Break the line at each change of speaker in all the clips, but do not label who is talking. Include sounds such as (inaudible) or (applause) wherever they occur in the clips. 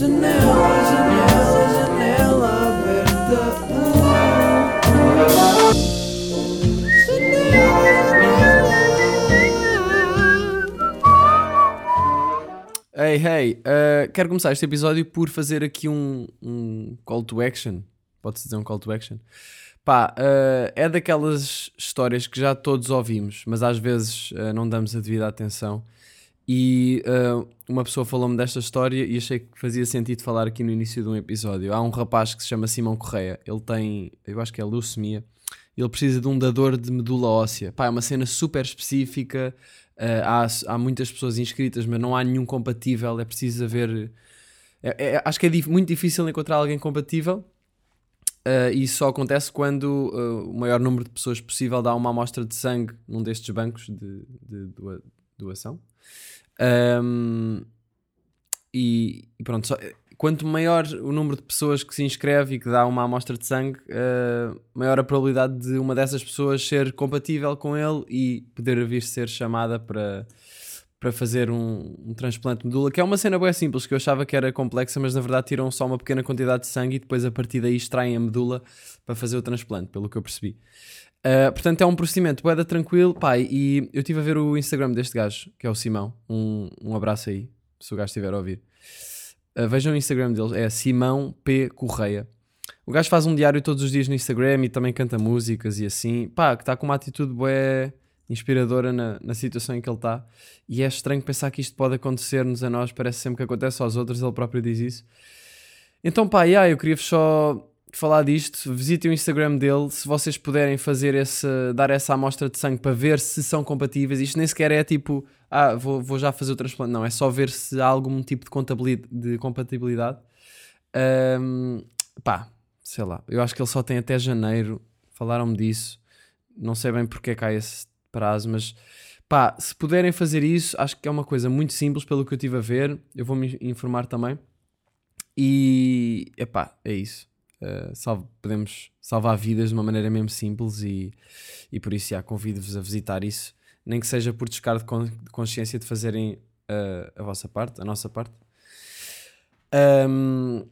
Janela, janela, janela aberta.
Hey, hey, uh, quero começar este episódio por fazer aqui um, um call to action. Pode-se dizer um call to action? Pá, uh, é daquelas histórias que já todos ouvimos, mas às vezes uh, não damos a devida atenção. E uh, uma pessoa falou-me desta história e achei que fazia sentido falar aqui no início de um episódio. Há um rapaz que se chama Simão Correia, ele tem, eu acho que é leucemia, ele precisa de um dador de medula óssea. Pá, é uma cena super específica, uh, há, há muitas pessoas inscritas, mas não há nenhum compatível, é preciso haver... é- é- acho que é dif- muito difícil encontrar alguém compatível. Uh, e só acontece quando uh, o maior número de pessoas possível dá uma amostra de sangue num destes bancos de, de doa- doação. Um, e, e pronto, só- quanto maior o número de pessoas que se inscreve e que dá uma amostra de sangue, uh, maior a probabilidade de uma dessas pessoas ser compatível com ele e poder vir ser chamada para, para fazer um, um transplante de medula, que é uma cena bem simples, que eu achava que era complexa, mas na verdade tiram só uma pequena quantidade de sangue e depois a partir daí extraem a medula para fazer o transplante, pelo que eu percebi. Uh, portanto, é um procedimento boeda tranquilo, pai. E eu estive a ver o Instagram deste gajo, que é o Simão. Um, um abraço aí, se o gajo estiver a ouvir. Uh, vejam o Instagram dele, é Simão P. Correia. O gajo faz um diário todos os dias no Instagram e também canta músicas e assim. Pá, que está com uma atitude bué inspiradora na, na situação em que ele está. E é estranho pensar que isto pode acontecer-nos a nós, parece sempre que acontece aos outros, ele próprio diz isso. Então, pá, yeah, eu queria só falar disto. Visitem o Instagram dele. Se vocês puderem fazer esse, dar essa amostra de sangue para ver se são compatíveis, isto nem sequer é tipo, ah, vou, vou já fazer o transplante. Não, é só ver se há algum tipo de, contabilidade, de compatibilidade. Ahm, pá, sei lá, eu acho que ele só tem até janeiro. Falaram-me disso. Não sei bem porque é que esse prazo, mas pá, se puderem fazer isso, acho que é uma coisa muito simples pelo que eu estive a ver. Eu vou me informar também. E epá, é isso. Uh, salve- podemos salvar vidas de uma maneira mesmo simples e, e por isso já convido-vos a visitar isso, nem que seja por descargo de consciência de fazerem uh, a vossa parte, a nossa parte. Um,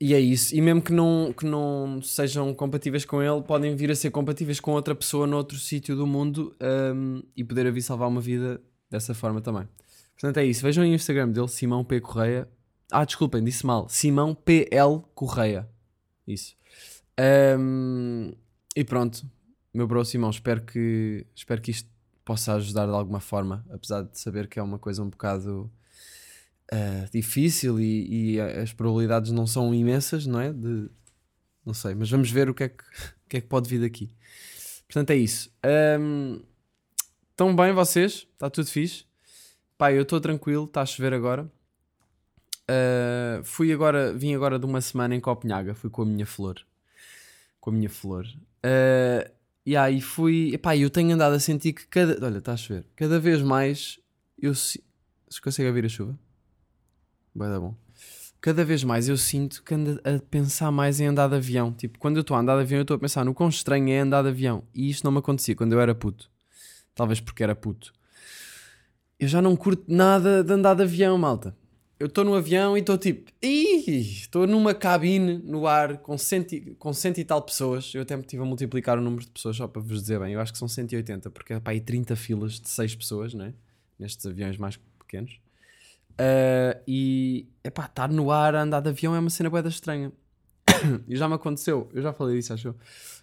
e é isso. E mesmo que não, que não sejam compatíveis com ele, podem vir a ser compatíveis com outra pessoa noutro sítio do mundo um, e poder a vir salvar uma vida dessa forma também. Portanto, é isso. Vejam aí o Instagram dele, Simão P. Correia. Ah, desculpem, disse mal. Simão PL Correia. Isso. Um, e pronto, meu bro Simão, espero que, espero que isto possa ajudar de alguma forma, apesar de saber que é uma coisa um bocado ah, difícil e, e as probabilidades não são imensas, não é? De, não sei, mas vamos ver o que é que, (laughs) que, é que pode vir daqui. Portanto, é isso. Um, estão bem vocês? Está tudo fixe? Pá, eu estou tranquilo, está a chover agora. Uh, fui agora, vim agora de uma semana em Copenhaga, fui com a minha flor. Com a minha flor. Uh, e aí fui, epá, eu tenho andado a sentir que cada, olha, está a chover, cada vez mais eu si- se consegue ouvir a chuva? Vai dar bom. Cada vez mais eu sinto que ando a pensar mais em andar de avião. Tipo, quando eu estou a andar de avião, eu estou a pensar no quão estranho é andar de avião. E isto não me acontecia quando eu era puto. Talvez porque era puto. Eu já não curto nada de andar de avião, malta. Eu estou no avião e estou tipo, "Ih, estou numa cabine no ar com cento, e- com cento e tal pessoas. Eu até me estive a multiplicar o número de pessoas só para vos dizer bem. Eu acho que são 180, porque é para aí 30 filas de 6 pessoas, né? Nestes aviões mais pequenos. Ah, e, epá, estar no ar a andar de avião é uma cena boeda estranha. (coughs) e já me aconteceu, eu já falei disso, acho eu.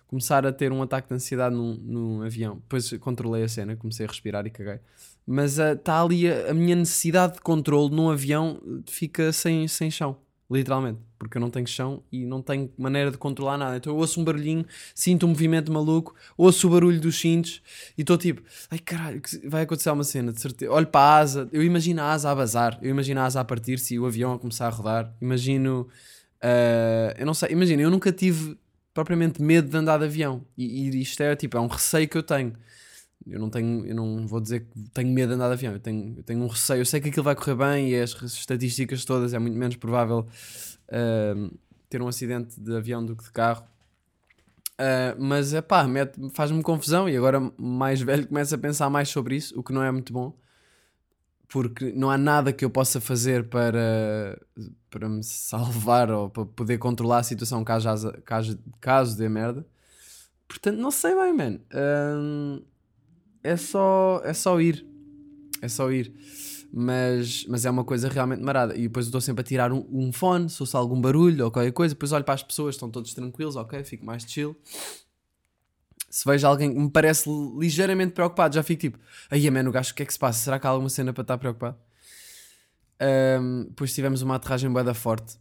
Começar a ter um ataque de ansiedade num, num avião. Depois controlei a cena, comecei a respirar e caguei. Mas está ali a, a minha necessidade de controle num avião eh, fica sem, sem chão, literalmente. Porque eu não tenho chão e não tenho maneira de controlar nada. Então eu ouço um barulhinho, sinto um movimento maluco, ouço o barulho dos cintos e estou tipo, ai caralho, vai acontecer uma cena, de certeza. Olho para a asa, eu imagino a asa a bazar, eu imagino a asa a partir-se e o avião a começar a rodar. Imagino, ah, eu não sei, imagina, eu nunca tive propriamente medo de andar de avião. E, e isto é tipo, é um receio que eu tenho. Eu não tenho, eu não vou dizer que tenho medo de andar de avião, eu tenho, eu tenho um receio, eu sei que aquilo vai correr bem e as estatísticas todas é muito menos provável ah, ter um acidente de avião do que de carro. Ah, mas é pá, faz-me confusão e agora mais velho começo a pensar mais sobre isso, o que não é muito bom. porque não há nada que eu possa fazer para, para me salvar ou para poder controlar a situação caso, caso, caso dê merda. Portanto, não sei bem, man. Hum, é, só, é só ir. É só ir. Mas, mas é uma coisa realmente marada. E depois eu estou sempre a tirar um, um fone, se ouço algum barulho ou qualquer coisa. Depois olho para as pessoas, estão todos tranquilos, ok, fico mais chill. Se vejo alguém que me parece ligeiramente preocupado, já fico tipo, aí, mano, o gajo, o que é que se passa? Será que há alguma cena para estar preocupado? Ahm, depois tivemos uma aterragem boeda forte,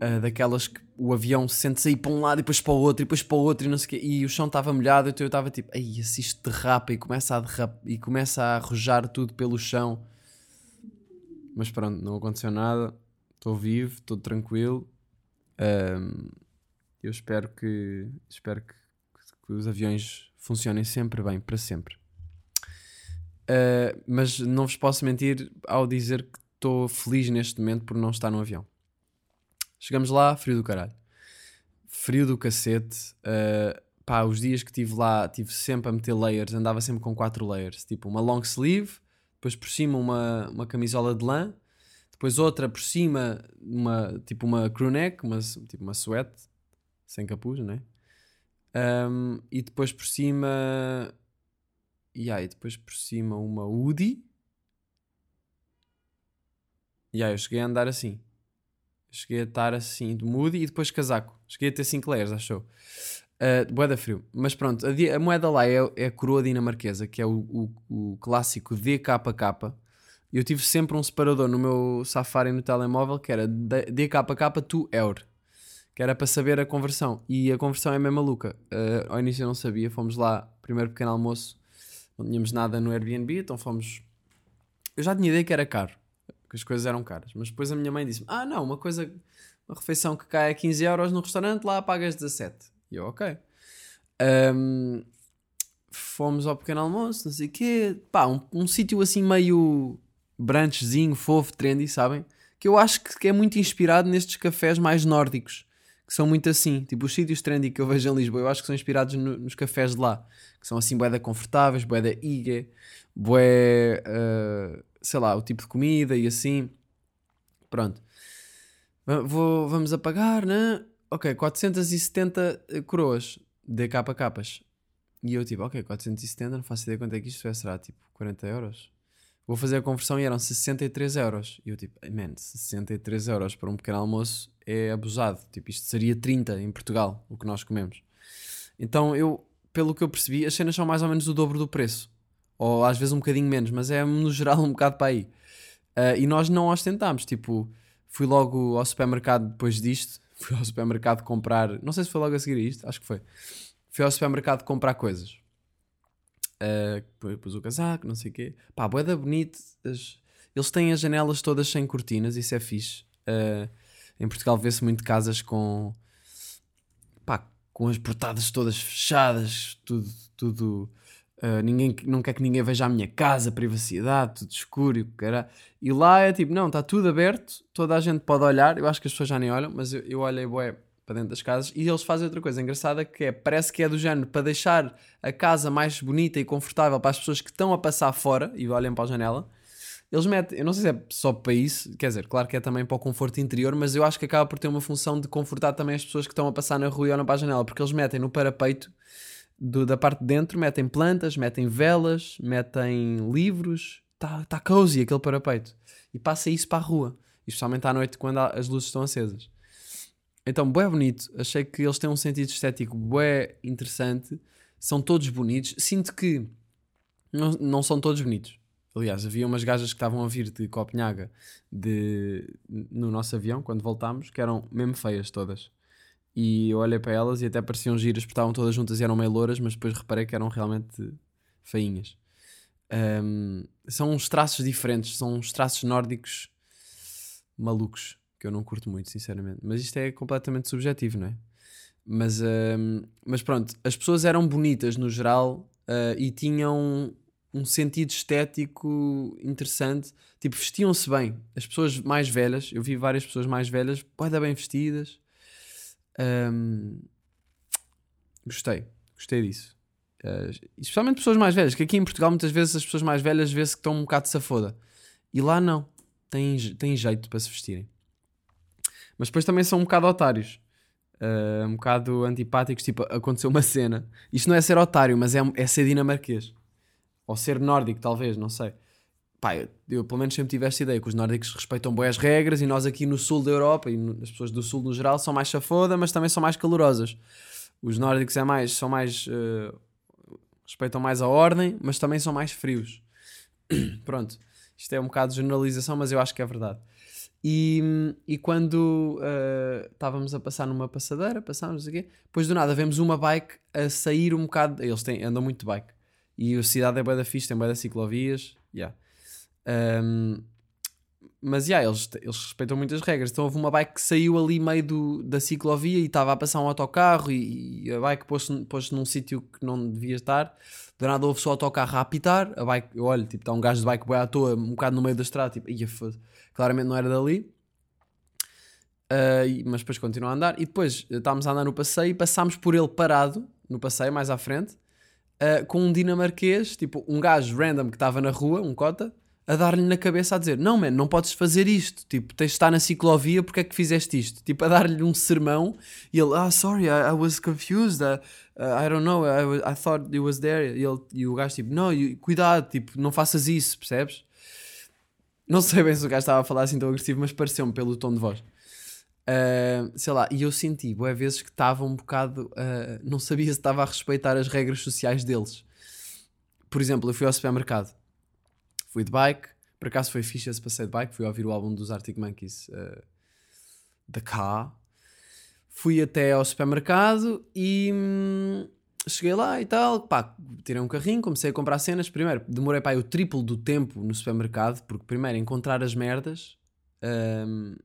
ah, daquelas que o avião sente-se aí para um lado e depois para o outro e depois para o outro e não sei o quê, e o chão estava molhado, então eu estava tipo, ai, se isto derrapa e começa a derrapa e começa a arrojar tudo pelo chão. Mas pronto, não aconteceu nada, estou vivo, estou tranquilo. Ahm, eu espero que espero que, que os aviões funcionem sempre bem, para sempre. Uh, mas não vos posso mentir ao dizer que estou feliz neste momento por não estar no avião. Chegamos lá, frio do caralho. Frio do cacete. Uh, pá, os dias que estive lá, tive sempre a meter layers, andava sempre com quatro layers. Tipo, uma long sleeve, depois por cima uma, uma camisola de lã, depois outra por cima, uma, tipo uma crew neck, uma, tipo uma sweat, sem capuz, né? Um, e depois por cima. E aí, depois por cima uma hoodie. E aí, eu cheguei a andar assim. Cheguei a estar assim de moody e depois casaco. Cheguei a ter 5 layers, achou? Uh, boeda frio. Mas pronto, a, a moeda lá é, é a coroa dinamarquesa, que é o, o, o clássico DKK. Eu tive sempre um separador no meu Safari no telemóvel que era DKK to euro que era para saber a conversão. E a conversão é mesmo maluca. Uh, ao início eu não sabia, fomos lá, primeiro pequeno almoço, não tínhamos nada no Airbnb, então fomos. Eu já tinha ideia que era caro, que as coisas eram caras, mas depois a minha mãe disse: Ah, não, uma coisa, uma refeição que cai a 15 euros no restaurante, lá pagas 17. E eu, ok. Um, fomos ao pequeno almoço, não sei o quê, pá, um, um sítio assim meio branchezinho, fofo, trendy, sabem? Que eu acho que é muito inspirado nestes cafés mais nórdicos que são muito assim. Tipo, os sítios trendy que eu vejo em Lisboa, eu acho que são inspirados no- nos cafés de lá, que são assim, boeda confortáveis, boeda iga, bué, eh, sei lá, o tipo de comida e assim. Pronto. Vou, vamos a pagar, né? Ok, 470 coroas de capa capas. E eu tipo, ok, 470, não faço ideia quanto é que isto é, será tipo 40 euros? Vou fazer a conversão e eram 63 euros. E eu tipo, man, 63 euros para um pequeno almoço é abusado. Tipo, isto seria 30 em Portugal, o que nós comemos. Então eu, pelo que eu percebi, as cenas são mais ou menos o dobro do preço. Ou às vezes um bocadinho menos, mas é no geral um bocado para aí. Ah, e nós não ostentámos. Tipo, fui logo ao supermercado depois disto. (laughs) Fui ao supermercado comprar. Não sei se foi logo a seguir isto, acho que foi. Fui ao supermercado comprar coisas. Uh, depois pus o casaco, não sei o quê. Pá, boeda bonito. as- Eles têm as janelas todas sem cortinas, isso é fixe. Uh, em Portugal vê-se muito casas com. Pá, com as portadas todas fechadas, tudo. tudo uh, ninguém, não quer que ninguém veja a minha casa, privacidade, tudo escuro e o cara. E lá é tipo, não, está tudo aberto, toda a gente pode olhar. Eu acho que as pessoas já nem olham, mas eu, eu olhei, bué, para dentro das casas e eles fazem outra coisa engraçada que é, parece que é do género para deixar a casa mais bonita e confortável para as pessoas que estão a passar fora e olhem para a janela. Eles metem, eu não sei se é só para isso, quer dizer, claro que é também para o conforto interior, mas eu acho que acaba por ter uma função de confortar também as pessoas que estão a passar na rua e olham para a janela, porque eles metem no parapeito do- da parte de dentro, metem plantas, metem velas, metem livros, está tá cozy aquele parapeito e passa isso para a rua, especialmente à noite quando as luzes estão acesas. Então, bué bonito. Achei que eles têm um sentido estético bué interessante. São todos bonitos. Sinto que não, não são todos bonitos. Aliás, havia umas gajas que estavam a vir de Copenhaga de, no nosso avião, quando voltámos, que eram mesmo feias todas. E eu olhei para elas e até pareciam giras, porque estavam todas juntas e eram meio louras, mas depois reparei que eram realmente feinhas. Ahm, são uns traços diferentes, são uns traços nórdicos malucos que eu não curto muito, sinceramente. Mas isto é completamente subjetivo, não é? Mas, ahm, mas pronto, as pessoas eram bonitas no geral ah, e tinham um sentido estético interessante. Tipo, vestiam-se bem. As pessoas mais velhas, eu vi várias pessoas mais velhas, pode bem vestidas. Ahm, gostei, gostei disso. Ah, especialmente pessoas mais velhas, que aqui em Portugal muitas vezes as pessoas mais velhas vê-se que estão um bocado safoda. E lá não. Têm, têm jeito para se vestirem. Mas depois também são um bocado otários. Uh, um bocado antipáticos. Tipo, aconteceu uma cena. Isto não é ser otário, mas é, é ser dinamarquês. Ou ser nórdico, talvez, não sei. Pá, eu, eu pelo menos sempre tive esta ideia que os nórdicos respeitam bem as regras e nós aqui no sul da Europa e as pessoas do sul no geral são mais chafoda, mas também são mais calorosas. Os nórdicos é mais, são mais. eh, respeitam mais a ordem, mas também são mais frios. (clears throat) Pronto. Isto é um bocado de generalização, mas eu acho que é verdade. E, e quando eh, estávamos a passar numa passadeira, passámos, quê, depois do nada vemos uma bike a sair um bocado. Eles têm, andam muito de bike. E a cidade é bué da fixe, tem bué da ciclovias. Yeah. Um, mas yeah, eles, eles respeitam muitas regras. Então houve uma bike que saiu ali meio do, da ciclovia e estava a passar um autocarro e, e a bike pôs-se pôs num sítio que não devia estar. Do nada houve só o autocarro a apitar. A bike, eu olho, tipo, está um gajo de bike bué à toa, um bocado no meio da estrada, tipo, ia claramente não era dali. E- mas depois continua a andar. E depois estávamos a andar no passeio e passámos por ele parado, no passeio, mais à frente, ah, com um dinamarquês, tipo um gajo random que estava na rua, um cota, a dar-lhe na cabeça a dizer: Não, man, não podes fazer isto. Tipo, tens de estar na ciclovia, porque é que fizeste isto? Tipo, a dar-lhe um sermão e ele: Ah, sorry, I, I was confused. uh, uh, I don't know, I, I thought it was there. E, ele, e o gajo, tipo: Não, cuidado, tipo, não faças isso, percebes? Não sei bem se o gajo estava a falar assim tão agressivo, mas pareceu-me pelo tom de voz. Uh, sei lá, e eu senti, boé vezes que estava um bocado. uh, não sabia se estava a respeitar as regras sociais deles. Por exemplo, eu fui ao supermercado, fui de bike, por acaso foi fixe esse passeio de bike, fui ouvir o álbum dos Arctic Monkeys, uh, The Car. Fui até ao supermercado e hum, cheguei lá e tal, pá, tirei um carrinho, comecei a comprar cenas. Primeiro, demorei pá, o triplo do tempo no supermercado, porque primeiro encontrar as merdas. hum,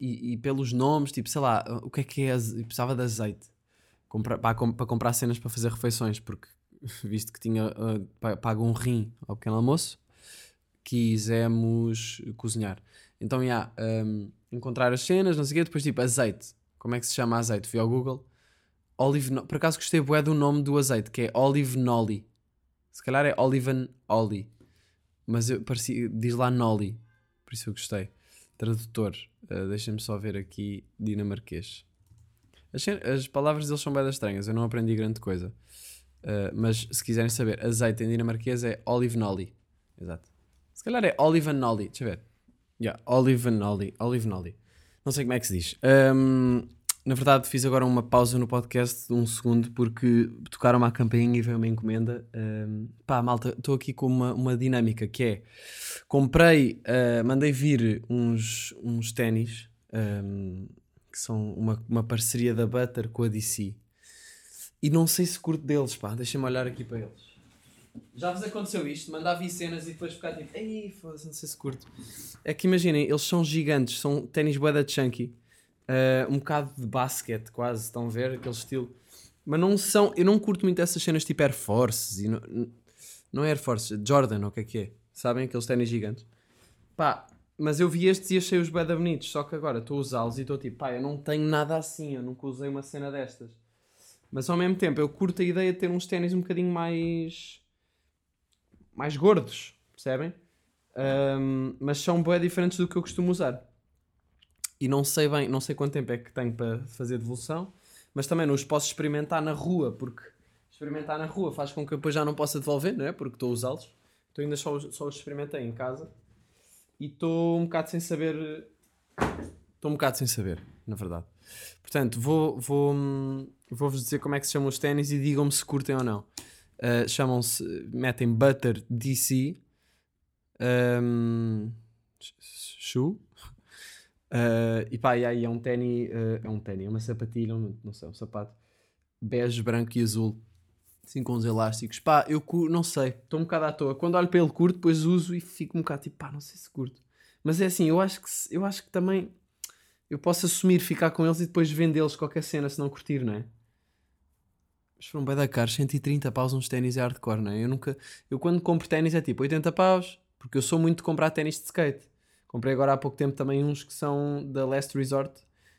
e, e pelos nomes, tipo, sei lá, o que é que é? aze- Precisava de azeite Compra, para, para comprar cenas para fazer refeições, porque (laughs) visto que tinha pa- pago um rim ao pequeno almoço, quisemos cozinhar. Então, já, hum, encontrar as cenas, não sei o quê, depois tipo, azeite. Como é que se chama azeite? Fui ao Google. Olive, no- por acaso gostei bué do nome do azeite, que é Olive Nolly. Se calhar é Oliven Ollie. Mas eu parecia, diz lá Nolly. Por isso eu gostei. Tradutor. Uh, Deixa-me só ver aqui dinamarquês. As, as palavras deles são bem estranhas. Eu não aprendi grande coisa. Uh, mas se quiserem saber, azeite em dinamarquês é Olive Nolly. Exato. Se calhar é Olive Nolly. Deixa eu ver. Yeah, Olive Nolly. Não sei como é que se diz. Um, na verdade, fiz agora uma pausa no podcast de um segundo porque tocaram uma campainha e veio uma encomenda. Um, pá, malta, estou aqui com uma, uma dinâmica que é: comprei, uh, mandei vir uns, uns ténis um, que são uma, uma parceria da Butter com a DC e não sei se curto deles, pá. Deixa-me olhar aqui para eles. Já vos aconteceu isto? Mandar vir cenas e depois ficar tipo, ei, foda-se, não sei se curto. É que imaginem, eles são gigantes, são ténis bué da chunky, uh, um bocado de basquete quase, estão a ver aquele estilo. Mas não são, eu não curto muito essas cenas tipo Air Forces e não, não é Air Force, Jordan, ou o que é que é? Sabem aqueles ténis gigantes? Pá, mas eu vi estes e achei-os bué da bonitos, só que agora estou a usá-los e estou tipo, pá, eu não tenho nada assim, eu nunca usei uma cena destas. Mas ao mesmo tempo, eu curto a ideia de ter uns ténis um bocadinho mais. mais gordos, percebem? Um, mas são bem diferentes do que eu costumo usar. E não sei bem, não sei quanto tempo é que tenho para fazer devolução, mas também não os posso experimentar na rua, porque experimentar na rua faz com que eu depois já não possa devolver, não é? Porque estou a usá-los. Então ainda só, só os experimentei em casa e estou um bocado sem saber. Estou um bocado sem saber, na verdade. Portanto, vou, vou, hum, vou-vos dizer como é que se chamam os ténis e digam-me se curtem ou não. Uh, Chamam-se, metem Butter DC um, Shoe. Uh, e pá, e aí é um ténis, uh, é um ténis, é uma sapatilha, um- não sei, um sapato bege, branco e azul, assim com uns elásticos. Pá, eu não sei, estou um bocado à toa. Quando olho para ele curto, depois uso e fico um bocado tipo, pá, não sei se curto. Mas é assim, eu acho que, eu acho que também eu posso assumir ficar com eles e depois vendê-los qualquer cena se não curtir, não é? Mas foram bem da caros, 130 paus uns ténis é hardcore, não é? Eu nunca, eu quando compro ténis é tipo 80 paus, porque eu sou muito de comprar ténis de skate. Comprei agora há pouco tempo também uns que são da Last Resort,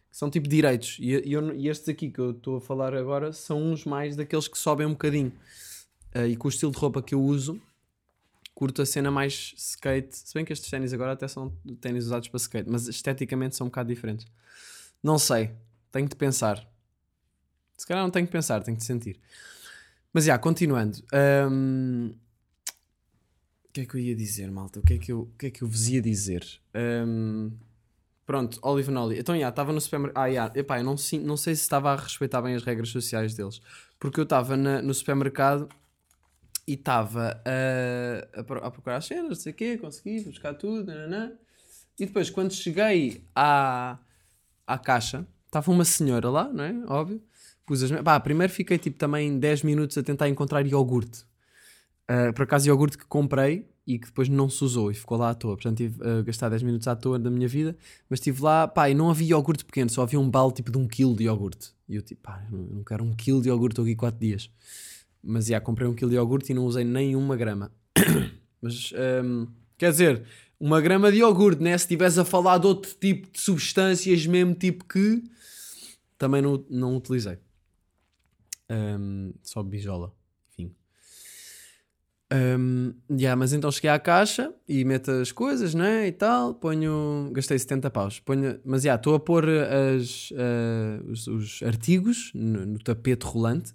que são tipo direitos. E, eu- e estes aqui que eu estou a falar agora são uns mais daqueles que sobem um bocadinho. Ah, e com o estilo de roupa que eu uso, curto a cena mais skate. Se bem que estes ténis agora até são ténis usados para skate, mas esteticamente são um bocado diferentes. Não sei, tenho de pensar. Se calhar não tenho que pensar, tenho de sentir. Mas já, continuando. Hum, O que é que eu ia dizer, malta? O que é que eu, o que é que eu vos ia dizer? Hum, Pronto, Olive Nolly. Então, já, estava no supermercado. Ah, já, epá, eu não, não sei se estava a respeitar bem as regras sociais deles. Porque eu estava no supermercado e estava a, a, a procurar as cenas, não sei o quê, consegui buscar tudo, nananã. E depois, quando cheguei à, à caixa, estava uma senhora lá, não é? Óbvio. Pá, primeiro fiquei tipo também 10 minutos a tentar encontrar iogurte. Uh, por acaso, iogurte que comprei e que depois não se usou e ficou lá à toa. Portanto, tive a gastar 10 minutos à toa da minha vida. Mas estive lá, pá, e não havia iogurte pequeno, só havia um balde tipo de um quilo de iogurte. E eu tipo, pá, eu não- quero um quilo de iogurte, aqui 4 dias. Mas já, comprei um quilo de iogurte e não usei nem uma grama. (coughs) Mas, hum, quer dizer, uma grama de iogurte, né? Se estivesse a falar de outro tipo de substâncias, mesmo tipo que também não, não utilizei. Hum, só bijola. Hum, yeah, mas então cheguei à caixa e meto as coisas, né? E tal, ponho. Gastei 70 paus. Ponho, mas já, estou a pôr as, ah, os, os artigos no, no tapete rolante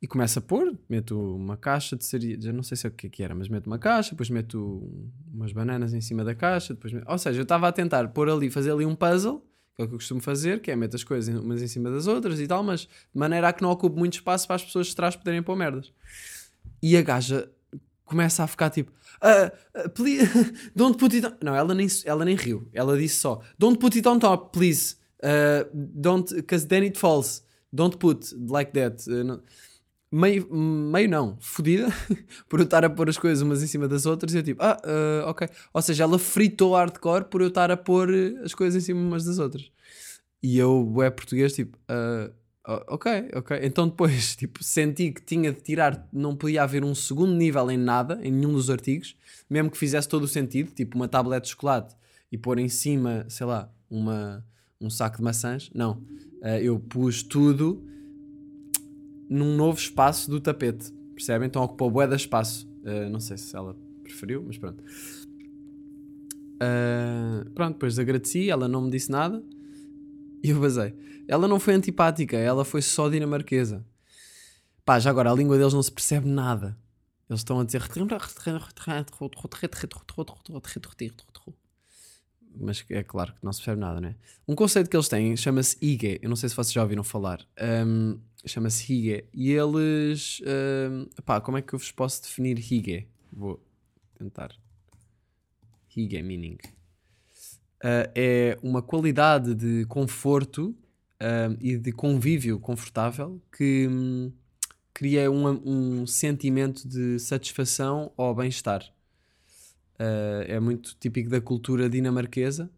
e começo a pôr. Meto uma caixa de cereais, já não sei se é o que é que era, mas meto uma caixa, depois meto umas bananas em cima da caixa. Depois meto- Ou seja, eu estava a tentar pôr ali, fazer ali um puzzle, que é o que eu costumo fazer, que é meter as coisas umas em cima das outras e tal, mas de maneira a que não ocupe muito espaço para as pessoas de trás poderem pôr merdas. E a gaja começa a ficar tipo, "Ah, ah, please, (laughs) don't put it on... Não, ela nem, ela nem riu. Ela disse só, don't put it on top, please. Uh, don't, because then it falls. Don't put like that. Uh, Meio, meio não, fodida, (laughs) por eu estar a pôr as coisas umas em cima das outras e eu tipo, ah, ah, ok. Ou seja, ela fritou hardcore por eu estar a pôr as coisas em cima umas das outras. E eu, é português, tipo, ah, ok, ok. Então depois, (laughs) tipo, senti que tinha de tirar, não podia haver um segundo nível em nada, em nenhum dos artigos, mesmo que fizesse todo o sentido, tipo uma tablete de chocolate e pôr em cima, sei lá, uma, um saco de maçãs. Não, Ah, eu pus tudo num novo espaço do tapete, percebem? Então ocupou bué de espaço. Ah, não sei se ela preferiu, mas pronto. Ah, pronto, depois agradeci, ela não me disse nada e eu basei. Ela não foi antipática, ela foi só dinamarquesa. Pá, já agora a língua deles não se percebe nada. Eles estão a dizer. Mas é claro que não se percebe nada, né? Um conceito que eles têm chama-se Hige. Eu não sei se vocês já ouviram falar. Um, chama-se Hige. E eles. Um, pá, como é que eu vos posso definir Hige? Vou tentar. Hige meaning. Uh, é uma qualidade de conforto um, e de convívio confortável que hum, cria um, um sentimento de satisfação ou bem-estar. Uh, é muito típico da cultura dinamarquesa.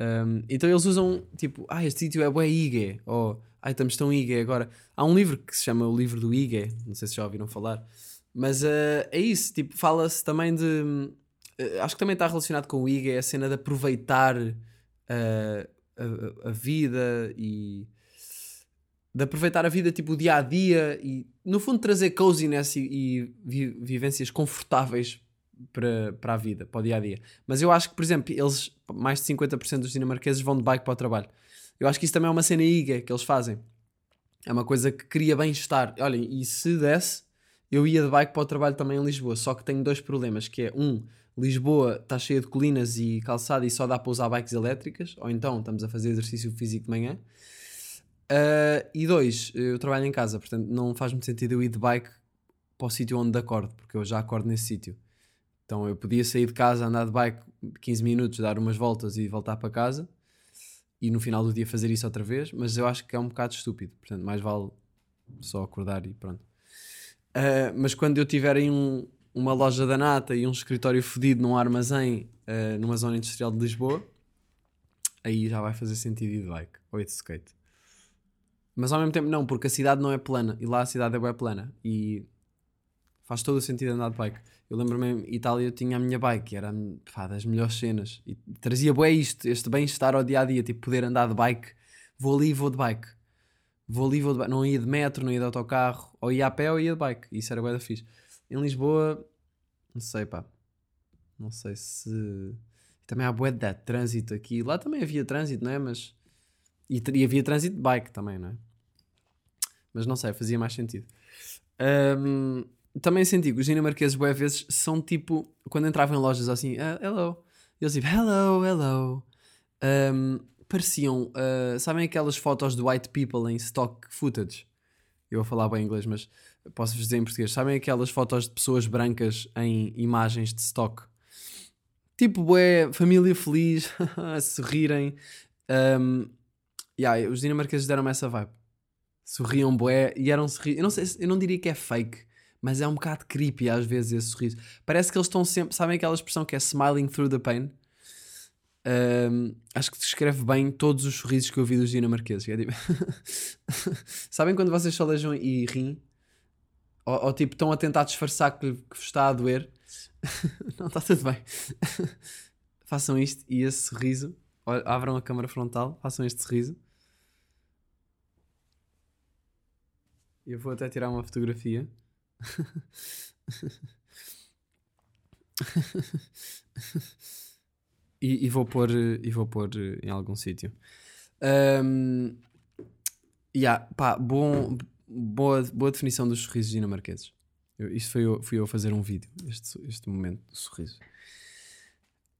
Um, então eles usam tipo, ah, este sítio é bué Ige, ou ah, estamos tão Ige agora. Há um livro que se chama o livro do Ige, não sei se já ouviram falar, mas uh, é isso, tipo, fala-se também de. Uh, acho que também está relacionado com o Ige, a cena de aproveitar uh, a, a vida e de aproveitar a vida tipo o dia a dia e no fundo trazer coziness e, e vi- vivências confortáveis para, para a vida, para o dia a dia. Mas eu acho que, por exemplo, eles, mais de 50% dos dinamarqueses vão de bike para o trabalho. Eu acho que isso também é uma cena IGA que eles fazem. É uma coisa que cria bem-estar. Olhem, e se desse, eu ia de bike para o trabalho também em Lisboa. Só que tenho dois problemas, que é um, Lisboa está cheia de colinas e calçada e só dá para usar bikes elétricas, ou então estamos a fazer exercício físico de manhã. Uh, e dois, eu trabalho em casa, portanto não faz muito sentido eu ir de bike para o sítio onde acordo, porque eu já acordo nesse sítio. Então eu podia sair de casa, andar de bike 15 minutos, dar umas voltas e voltar para casa e no final do dia fazer isso outra vez, mas eu acho que é um bocado estúpido, portanto mais vale só acordar e pronto. Uh, mas quando eu tiver em um- uma loja da nata e um escritório fodido num armazém uh, numa zona industrial de Lisboa, aí já vai fazer sentido ir de bike ou ir de skate. Mas ao mesmo tempo não, porque a cidade não é plana e lá a cidade é bem plana e faz todo o sentido andar de bike. Eu lembro-me em Itália eu tinha a minha bike, era pá, das melhores cenas e trazia bué isto, este bem-estar ao dia a dia, tipo poder andar de bike. Vou ali e vou de bike. Vou ali vou de bike. Não ia de metro, não ia de autocarro, ou ia a pé ou ia de bike. Isso era bué da fixe. Em Lisboa, Não sei, pá. Não sei se. Também há bué de trânsito aqui. Lá também havia trânsito, não é? Mas. E, e havia trânsito de bike também, não é? Mas não sei, fazia mais sentido. Ahm, também senti que os dinamarqueses, bué vezes, são tipo. Quando entravam em lojas assim, "Ah, hello. Eles tipo, hello, hello. Ahm, pareciam. ah, sabem aquelas fotos de white people em stock footage? Eu vou falar bem inglês, mas posso-vos dizer em português. Sabem aquelas fotos de pessoas brancas em imagens de stock? Tipo, bué, família feliz, (laughs) a sorrirem. Um, yeah, os dinamarqueses deram-me essa vibe. Sorriam bué e eram sorrisos. Eu não sei, se- eu não diria que é fake, mas é um bocado creepy às vezes esse sorriso. Parece que eles estão sempre. Sabem aquela expressão que é smiling through the pain? Um, acho que descreve bem todos os sorrisos que eu vi dos dinamarqueses. É tipo- (laughs) Sabem quando vocês só lejam e riem? Ou, ou, tipo estão a tentar disfarçar que, que vos está a doer? (laughs) não, está tudo bem. (laughs) façam isto e esse sorriso. Abram a câmara frontal, façam este sorriso. Eu vou até tirar uma fotografia. (laughs) e, e vou pôr, e vou pôr eh, em algum sítio. Um, yeah, pá, bom, boa, boa definição dos sorrisos dinamarqueses. Eu, isto foi eu, fui eu a fazer um vídeo, este, este momento do sorriso.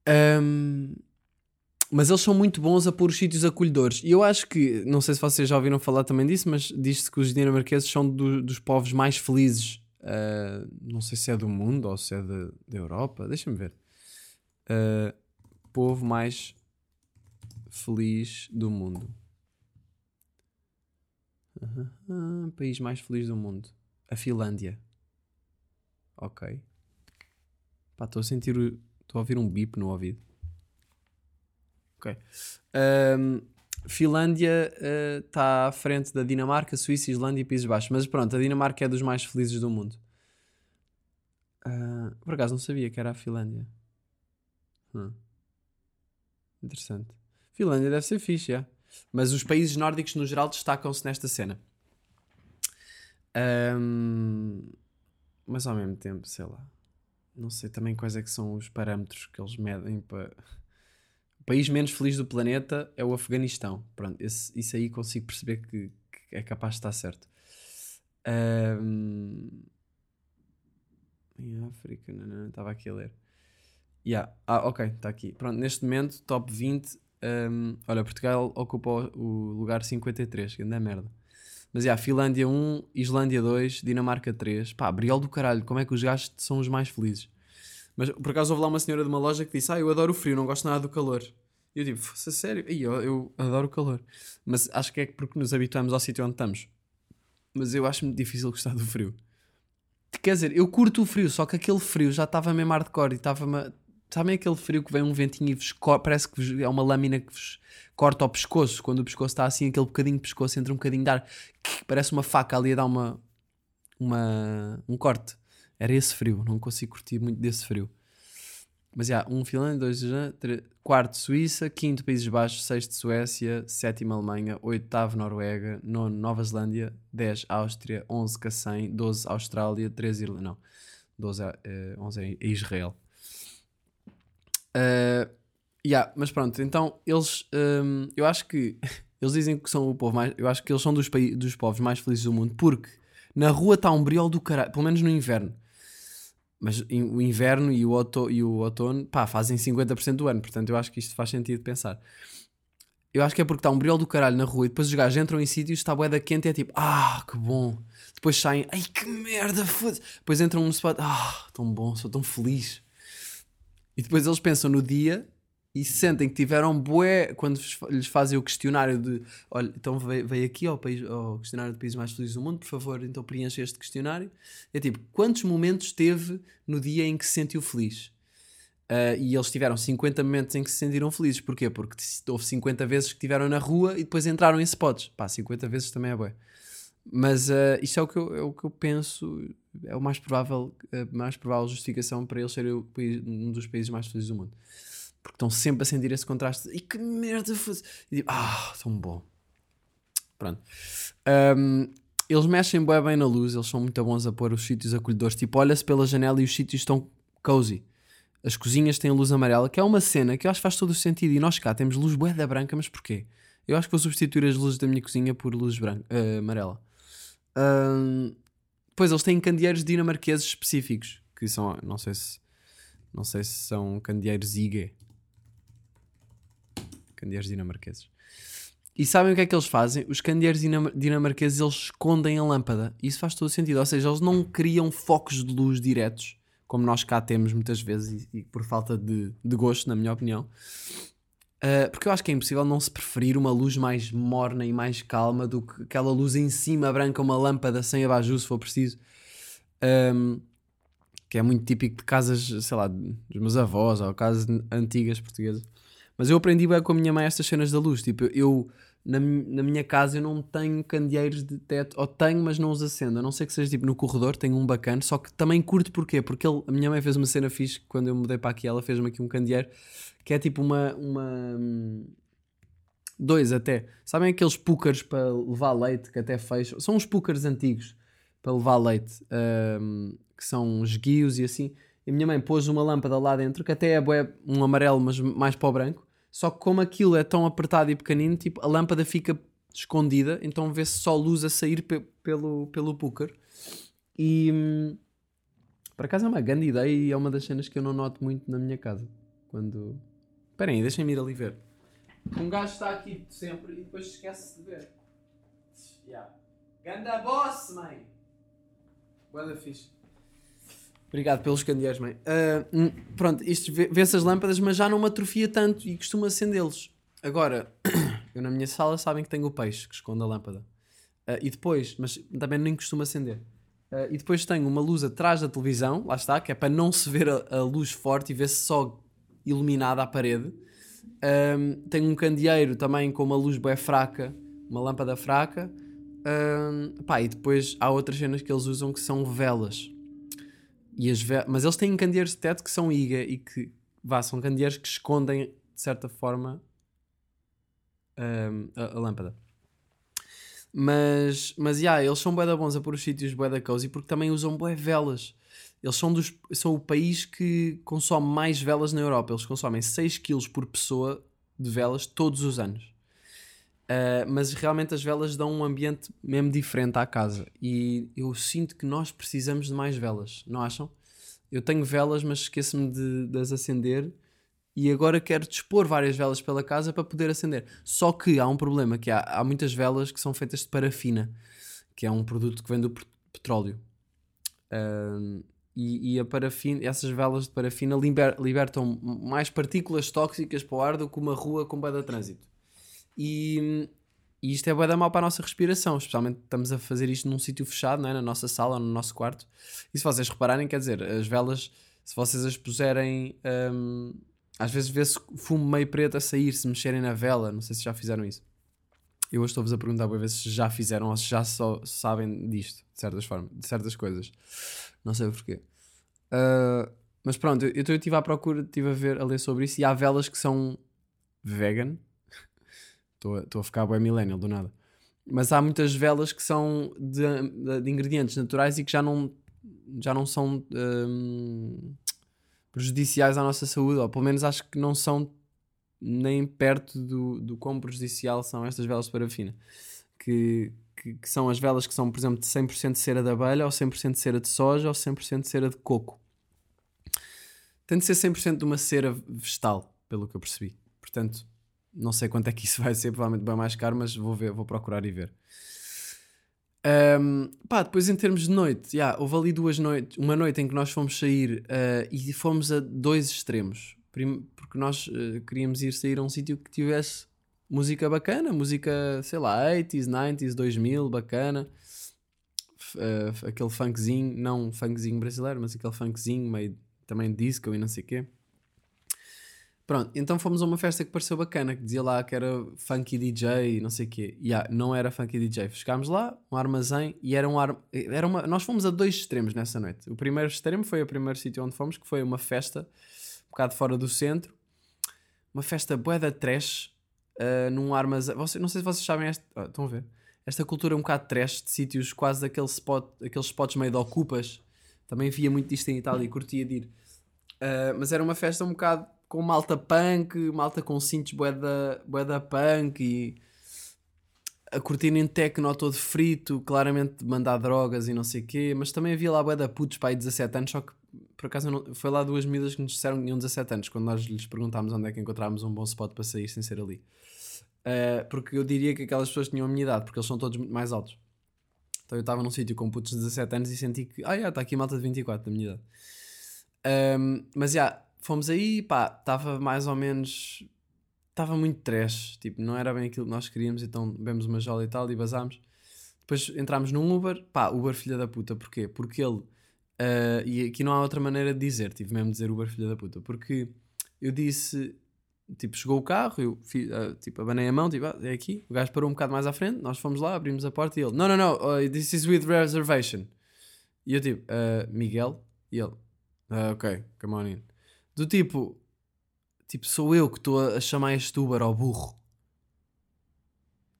Um, mas eles são muito bons a pôr os sítios acolhedores. E eu acho que, não sei se vocês já ouviram falar também disso, mas diz-se que os dinamarqueses são do- dos povos mais felizes. ah, não sei se é do mundo ou se é da, da Europa. Deixa-me ver. Ah, povo mais feliz do mundo. País mais feliz do mundo. A Finlândia. Ok. Pá, estou a sentir. Estou a ouvir um bip no ouvido. Ok. Ahm, Finlândia está à frente da Dinamarca, Suíça, Islândia e Países Baixos. Mas pronto, a Dinamarca é dos mais felizes do mundo. Ah, por acaso não sabia que era a Finlândia. Hum. Interessante. Finlândia deve ser fixe, é. Mas os países nórdicos no geral destacam-se nesta cena. Ahm, mas ao mesmo tempo, sei lá. Não sei também quais é que são os parâmetros que eles medem para. O país menos feliz do planeta é o Afeganistão. Pronto, esse- isso aí consigo perceber que, que é capaz de estar certo. Ahm, Em África, não, não, estava aqui a ler. Yeah. Ah, ok, está aqui. Pronto, neste momento, top 20. Ahm, olha, Portugal ocupa o, lugar 53, que ainda é merda. Mas yeah, Finlândia 1, Islândia 2, Dinamarca 3. Pá, briol do caralho, como é que os gajos são os mais felizes? Mas por acaso houve lá uma senhora de uma loja que disse: Ah, eu adoro o frio, não gosto nada do calor. E eu tipo, "Fosse sério? Ih, eu, eu adoro o calor. Mas acho que é porque nos habituamos ao sítio onde estamos. Mas eu acho muito difícil gostar do frio. Quer dizer, eu curto o frio, só que aquele frio já estava mesmo hardcore e estava-me. Sabem aquele frio que vem um ventinho e vos parece que vos- é uma lâmina que vos corta o pescoço, quando o pescoço está assim, aquele bocadinho de pescoço entra um bocadinho de ar, que parece uma faca ali a dar uma, uma, um corte. Era esse frio, não consigo curtir muito desse frio. Mas já, um Finlândia, dois, tre- quarto Suíça, quinto Países Baixos, sexto Suécia, sétimo Alemanha, oitavo Noruega, nono Nova Zelândia, 10 Áustria, 11 Cacém, 12 Austrália, 13 Irlanda, não, 12 é, eh, 11 é Israel. Uh, yeah, mas pronto, então eles, hum, eu acho que (laughs) eles dizem que são o povo mais, eu acho que eles são dos, dos povos mais felizes do mundo porque na rua está um briol do caralho, pelo menos no inverno. Mas in- o inverno e o, outo, e o outono, pá, fazem 50% do ano, portanto eu acho que isto faz sentido pensar. Eu acho que é porque está um briol do caralho na rua e depois os gajos entram em sítios, está boeda quente e é tipo, ah, que bom. Depois saem, ai que merda, foda-se. Depois entram num spot, ah, tão bom, sou tão feliz. E depois eles pensam no dia e sentem que tiveram bué quando lhes fa- lhes fazem o questionário de olha, então veio, aqui ao, país, ao questionário de países mais felizes do mundo, por favor, então preencha este questionário. É tipo, quantos momentos teve no dia em que se sentiu feliz? Ah, e eles tiveram 50 momentos em que se sentiram felizes. Porquê? Porque houve 50 vezes que estiveram na rua e depois entraram em spots. Pá, 50 vezes também é bué. Mas isto é o, que eu, é o que eu penso, é o mais provável, a mais provável justificação para eles serem país- um dos países mais felizes do mundo. Porque estão sempre a sentir esse contraste. E que merda fosse. E tipo, ah, tão bom. Pronto. Ahm, eles mexem bué bem na luz, eles são muito bons a pôr os sítios acolhedores. Tipo, olha-se pela janela e os sítios estão cozy. As cozinhas têm luz amarela, que é uma cena que eu acho que faz todo o sentido. E nós cá temos luz boeda branca, mas porquê? Eu acho que vou substituir as luzes da minha cozinha por luz branca, eh, amarela. Ahm, Depois eles têm candeeiros dinamarqueses específicos, que são, não sei se, não sei se são candeeiros IG. Candeeiros dinamarqueses. E sabem o que é que eles fazem? Os candeeiros dinam- dinamarqueses eles escondem a lâmpada. Isso faz todo o sentido. Ou seja, eles não criam focos de luz diretos, como nós cá temos muitas vezes, e, e por falta de, de gosto, na minha opinião. Uh, porque eu acho que é impossível não se preferir uma luz mais morna e mais calma do que aquela luz em cima branca, uma lâmpada sem abajur, se for preciso. Um, que é muito típico de casas, sei lá, dos meus avós ou casas antigas portuguesas. Mas eu aprendi bem com a minha mãe estas cenas da luz. Tipo, eu na, na minha casa eu não tenho candeeiros de teto, ou tenho, mas não os acendo. A não ser que seja tipo no corredor, tenho um bacana, só que também curto porquê? Porque ele, a minha mãe fez uma cena fixe quando eu mudei para aqui, ela fez-me aqui um candeeiro que é tipo uma. uma dois até. Sabem aqueles púcaros para levar leite que até fecham? São uns púcaros antigos para levar leite, hum, que são esguios e assim. E a minha mãe pôs uma lâmpada lá dentro que até é um amarelo, mas mais para o branco. Só que como aquilo é tão apertado e pequenino, tipo, a lâmpada fica escondida, então vê-se só luz a sair pe- pelo, pelo púcar. E hum, acaso é uma grande ideia e é uma das cenas que eu não noto muito na minha casa. Quando. Esperem aí, deixem-me ir ali ver. Um gajo está aqui sempre e depois esquece de ver. Yeah. Ganda boss, mãe! Boa da fixe. Obrigado pelos candeeiros, mãe. Hum, pronto, isto vê- vê-se as lâmpadas, mas já não me atrofia tanto e costumo acendê-los. Agora, (clears throat) eu na minha sala sabem que tenho o peixe que esconde a lâmpada. Ah, e depois, mas também nem costumo acender. Ah, e depois tenho uma luz atrás da televisão, lá está, que é para não se ver a, a luz forte e ver-se só iluminada a parede. Tenho um candeeiro também com uma luz bem fraca, uma lâmpada fraca. Ahm, pá, e depois há outras cenas que eles usam que são velas. E as Mas eles têm candeeiros de teto que são IGA e que vá, são candeeiros que escondem de certa forma ahm, a, a lâmpada. Mas, mas yeah, eles são bué da bons a pôr os sítios bué da cozy porque também usam bué velas. Eles são, dos, são o país que consome mais velas na Europa. Eles consomem 6 kg por pessoa de velas todos os anos. Uh, mas realmente as velas dão um ambiente mesmo diferente à casa. E eu sinto que nós precisamos de mais velas, não acham? Eu tenho velas, mas esqueço-me de, de as acender. E agora quero dispor várias velas pela casa para poder acender. Só que há um problema, que há, há muitas velas que são feitas de parafina, que é um produto que vem do pet- petróleo. E, e a parafina, essas velas de parafina liber- libertam mais partículas tóxicas para o ar do que uma rua com de trânsito. E, e isto é bué da mal para a nossa respiração, especialmente estamos a fazer isto num sítio fechado, não é? na nossa sala ou no nosso quarto. E se vocês repararem, quer dizer, as velas, se vocês as puserem, hum, às vezes vê-se fumo meio preto a sair, se mexerem na vela, não sei se já fizeram isso. Eu hoje estou-vos a perguntar para ver se já fizeram ou se já só sabem disto, de certas formas, de certas coisas. Não sei porquê. Ah, mas pronto, eu estive à procura, estive a ver, a ler sobre isso e há velas que são vegan. Estou a- ficar bem millennial do nada. Mas há muitas velas que são de, de ingredientes naturais e que já não, já não são hum, prejudiciais à nossa saúde, ou pelo menos acho que não são nem perto do, do quão prejudicial são estas velas de parafina. Que, que, que são as velas que são, por exemplo, de 100% de cera de abelha, ou 100% de cera de soja, ou 100% de cera de coco. Tem de ser 100% de uma cera vegetal, pelo que eu percebi. Portanto, não sei quanto é que isso vai ser, provavelmente bem mais caro, mas vou ver, vou procurar e ver. Ahm, pá, depois em termos de noite, yeah, houve ali duas noites, uma noite em que nós fomos sair ah, e fomos a dois extremos. Porque nós ah, queríamos ir sair a um sítio que tivesse música bacana, música, sei lá, 80s, 90s, 2000, bacana. Ah, aquele funkzinho, não um funkzinho brasileiro, mas aquele funkzinho meio também disco e não sei o quê. Pronto, então fomos a uma festa que pareceu bacana, que dizia lá que era funky DJ e não sei o quê. E ah, não era funky DJ. Chegámos lá, um armazém, e era um ar... era uma... nós fomos a dois extremos nessa noite. O primeiro extremo foi o primeiro sítio onde fomos, que foi uma festa um bocado fora do centro. Uma festa bué da trash, ah, num armazém. Você, não sei se vocês sabem esta... ah, estão a ver? Esta cultura um bocado trash, de sítios quase daquele spot, aqueles spots meio de ocupas. Também via muito disto em Itália e curtia de ir. Uh, mas era uma festa um bocado com malta punk, malta com cintos bué da, bué da punk e a curtir em techno todo frito, claramente mandar drogas e não sei o quê, mas também havia lá bué da putos para aí 17 anos, só que por acaso não- foi lá duas miúdas que nos disseram que tinham 17 anos, quando nós lhes perguntámos onde é que encontrávamos um bom spot para sair sem ser ali. Uh, porque eu diria que aquelas pessoas tinham a minha idade, porque eles são todos muito mais altos. Então eu estava num sítio com putos de 17 anos e senti que, ah, está aqui malta de 24 da minha idade. Um, mas já, fomos aí, pá, estava mais ou menos. Estava muito trash, tipo, não era bem aquilo que nós queríamos, então bebemos uma jola e tal e basámos. Depois entramos num Uber, pá, Uber filha da puta, porquê? Porque ele. ah, e aqui não há outra maneira de dizer, tive mesmo de dizer Uber filha da puta, porque eu disse. Tipo, chegou o carro, eu fi- ah, tipo, abanei a mão, tipo, ah, é aqui. O gajo parou um bocado mais à frente, nós fomos lá, abrimos a porta e ele, não, não, não, uh, this is with reservation. E eu tipo, "Ah, Miguel? E ele, ah, ok, come on in. Do tipo, tipo, sou eu que estou a, chamar este Uber ao burro.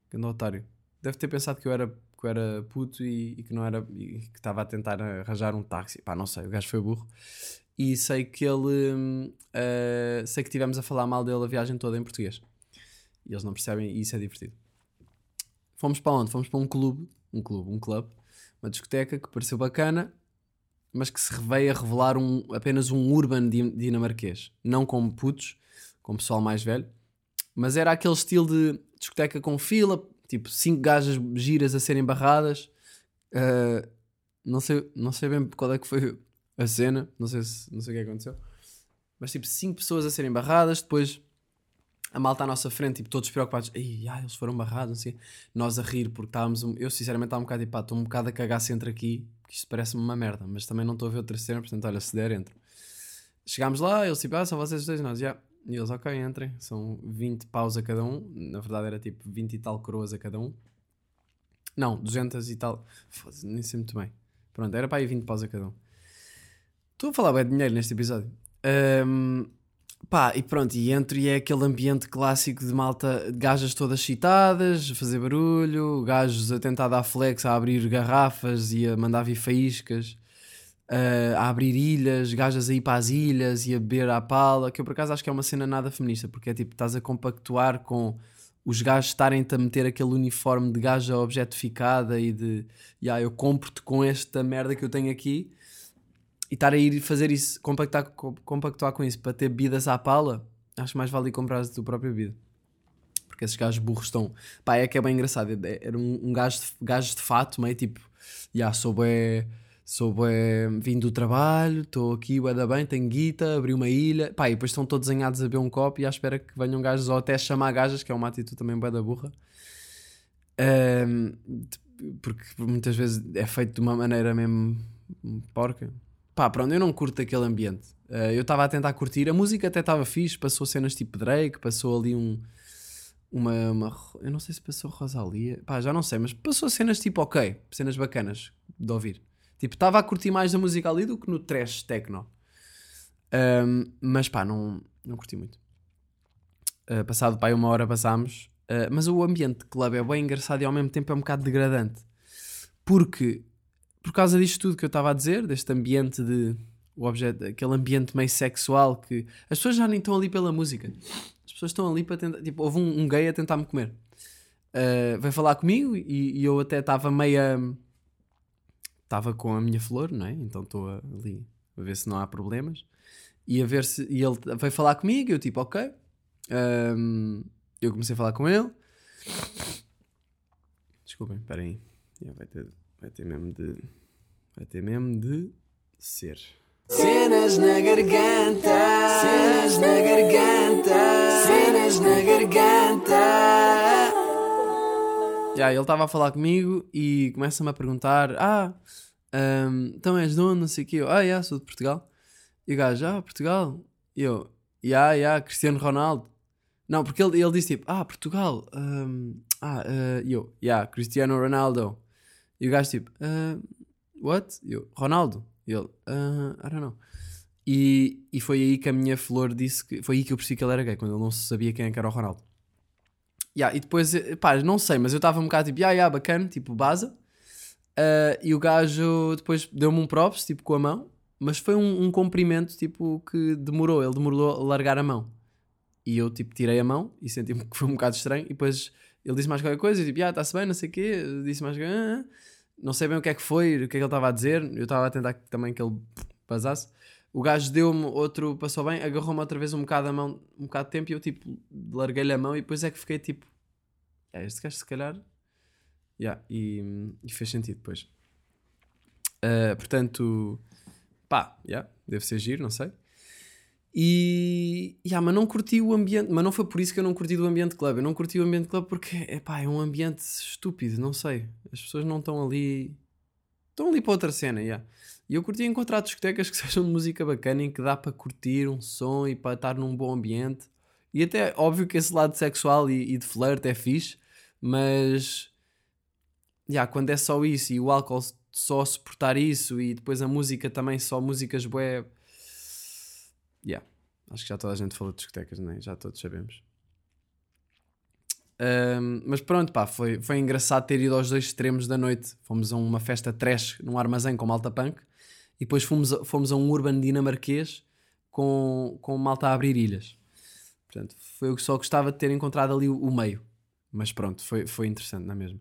Grande otário. Deve ter pensado que eu era, que eu era puto e, e que não era, e que estava a tentar arranjar um táxi. Pá, não sei, o gajo foi burro. E sei que ele, ah, sei que tivemos a falar mal dele a viagem toda em português. E eles não percebem e isso é divertido. Fomos para onde? Fomos para um clube, um clube, um club, uma discoteca que pareceu bacana, mas que se veio a revelar um, apenas um urban di- dinamarquês. Não como putos, com pessoal mais velho, mas era aquele estilo de discoteca com fila, tipo cinco gajas giras a serem barradas. Ah, não, sei, não sei bem qual é que foi a cena, não sei, se, não sei o que aconteceu, mas tipo cinco pessoas a serem barradas, depois a malta à nossa frente, tipo, todos preocupados, ai, eles foram barrados, assim, nós a rir, porque estávamos, um- eu sinceramente estava um bocado tipo, pá, estou um bocado a cagar se entra aqui, porque isto parece-me uma merda, mas também não estou a ver outra cena, portanto, olha, se der, entro. Chegámos lá, eles tipo, ah, são vocês dois, nós, já, e eles, ok, entrem, são 20 paus a cada um, na verdade era tipo 20 e tal coroas a cada um, não, 200 e tal, foda-se, nem sei muito bem, pronto, era para aí 20 paus a cada um. Estou a falar bem de dinheiro neste episódio. Ahm, Pá, e pronto, e entro e é aquele ambiente clássico de malta, gajas todas excitadas, a fazer barulho, gajos a tentar dar flex, a abrir garrafas e a mandar vir faíscas, eh, a abrir ilhas, gajas a ir para as ilhas e a beber à pala, que eu por acaso acho que é uma cena nada feminista, porque é tipo, estás a compactuar com os gajos estarem-te a meter aquele uniforme de gaja objetificada e de, yeah, eu compro-te com esta merda que eu tenho aqui e estar a ir fazer isso, compactar, co- compactuar com isso para ter bebidas à pala, acho mais vale ir comprar a tua própria bebida. Porque esses gajos burros estão. Pá, é que é bem engraçado. é- Era um, um gajo, de, gajo de fato, meio tipo, já sou bué, sou bué, vim do trabalho, estou aqui, bué da bem, tenho guita, abri uma ilha. Pá, e depois estão todos zanhados a beber um copo e à espera que venham gajos ou até chamar gajas, que é uma atitude também bué da burra. De- porque muitas vezes é feito de uma maneira mesmo porca. Pá, pronto, eu não curto aquele ambiente. Ah, eu estava a tentar curtir, a música até estava fixe, passou cenas tipo Drake, passou ali um. Uma, uma Eu não sei se passou Rosalia, pá, já não sei, mas passou cenas tipo ok, cenas bacanas de ouvir. Tipo, estava a curtir mais da música ali do que no trash techno. Ahm, mas pá, não, não curti muito. Ah, passado pá, uma hora passámos. Ah, mas o ambiente de clube é bem engraçado e ao mesmo tempo é um bocado degradante. Porque, por causa disto tudo que eu estava a dizer, deste ambiente de. O objeto, aquele ambiente meio sexual que as pessoas já nem estão ali pela música. As pessoas estão ali para tentar. Tipo, houve um, um gay a tentar me comer. Ah, veio falar comigo e, e eu até estava meia. Estava com a minha flor, não é? Então estou ali a ver se não há problemas. E a ver se. E ele veio falar comigo e eu tipo, ok. Ahm, eu comecei a falar com ele. Desculpem, espera aí. Vai ter, vai ter mesmo de. Vai ter mesmo de ser.
Cenas na garganta, cenas na garganta, cenas na garganta.
Já, ele estava a falar comigo e começa-me a perguntar: Ah, ahm, então és de onde? Não sei o quê. Eu, ah, yeah, sou de Portugal. E o gajo, ah, Portugal. E eu, yeah, yeah, Cristiano Ronaldo. Não, porque ele, ele disse tipo, ah, Portugal. ahm, ah, e eu, yeah, Cristiano Ronaldo. E o gajo tipo, ah, what? Eu, Ronaldo. E ele, ah, I don't know. E, e foi aí que a minha flor disse que. Foi aí que eu percebi que ele era gay, quando ele não sabia quem é era o Ronaldo. Yeah, e depois, pá, não sei, mas eu estava um bocado tipo, yeah, yeah, bacana, tipo, baza. Ah, e o gajo depois deu-me um props, tipo, com a mão, mas foi um, um cumprimento tipo que demorou, ele demorou a largar a mão. E eu tipo tirei a mão e senti-me (laughs) que foi um bocado estranho. E depois ele disse mais qualquer coisa, e tipo, ah, está-se bem, não sei o quê. Disse mais ah, não sei bem o que é que foi, o que é que ele estava a dizer. Eu estava a tentar também que ele vazasse. O gajo deu-me outro, passou bem, agarrou-me outra vez um bocado a mão, um bocado de tempo e eu tipo larguei-lhe a mão e depois é que fiquei tipo, é, este gajo se calhar. Yeah, e, e fez sentido depois. Uh, portanto, pá, yeah, deve ser giro, não sei. E, yeah, mas não curti o ambiente, mas não foi por isso que eu não curti do ambiente club. Eu não curti o ambiente club porque, epá, é um ambiente estúpido, não sei. As pessoas não estão ali, estão ali para outra cena, yeah. E eu curti encontrar discotecas que (laughs) sejam de música bacana em que dá para curtir um som e para estar num bom ambiente. E até, óbvio que esse lado sexual e, e de flirt é fixe, mas, yeah, quando é só isso e o álcool só suportar isso e depois a música também só músicas bué Yeah. Acho que já toda a gente falou de discotecas, não é? Já todos sabemos. Um, mas pronto, pá, foi, foi engraçado ter ido aos dois extremos da noite. Fomos a uma festa trash num armazém com malta punk e depois fomos a, fomos a um urban dinamarquês com, com malta a abrir ilhas. Portanto, foi o que só gostava de ter encontrado ali o, o meio. Mas pronto, foi, foi interessante, não é mesmo?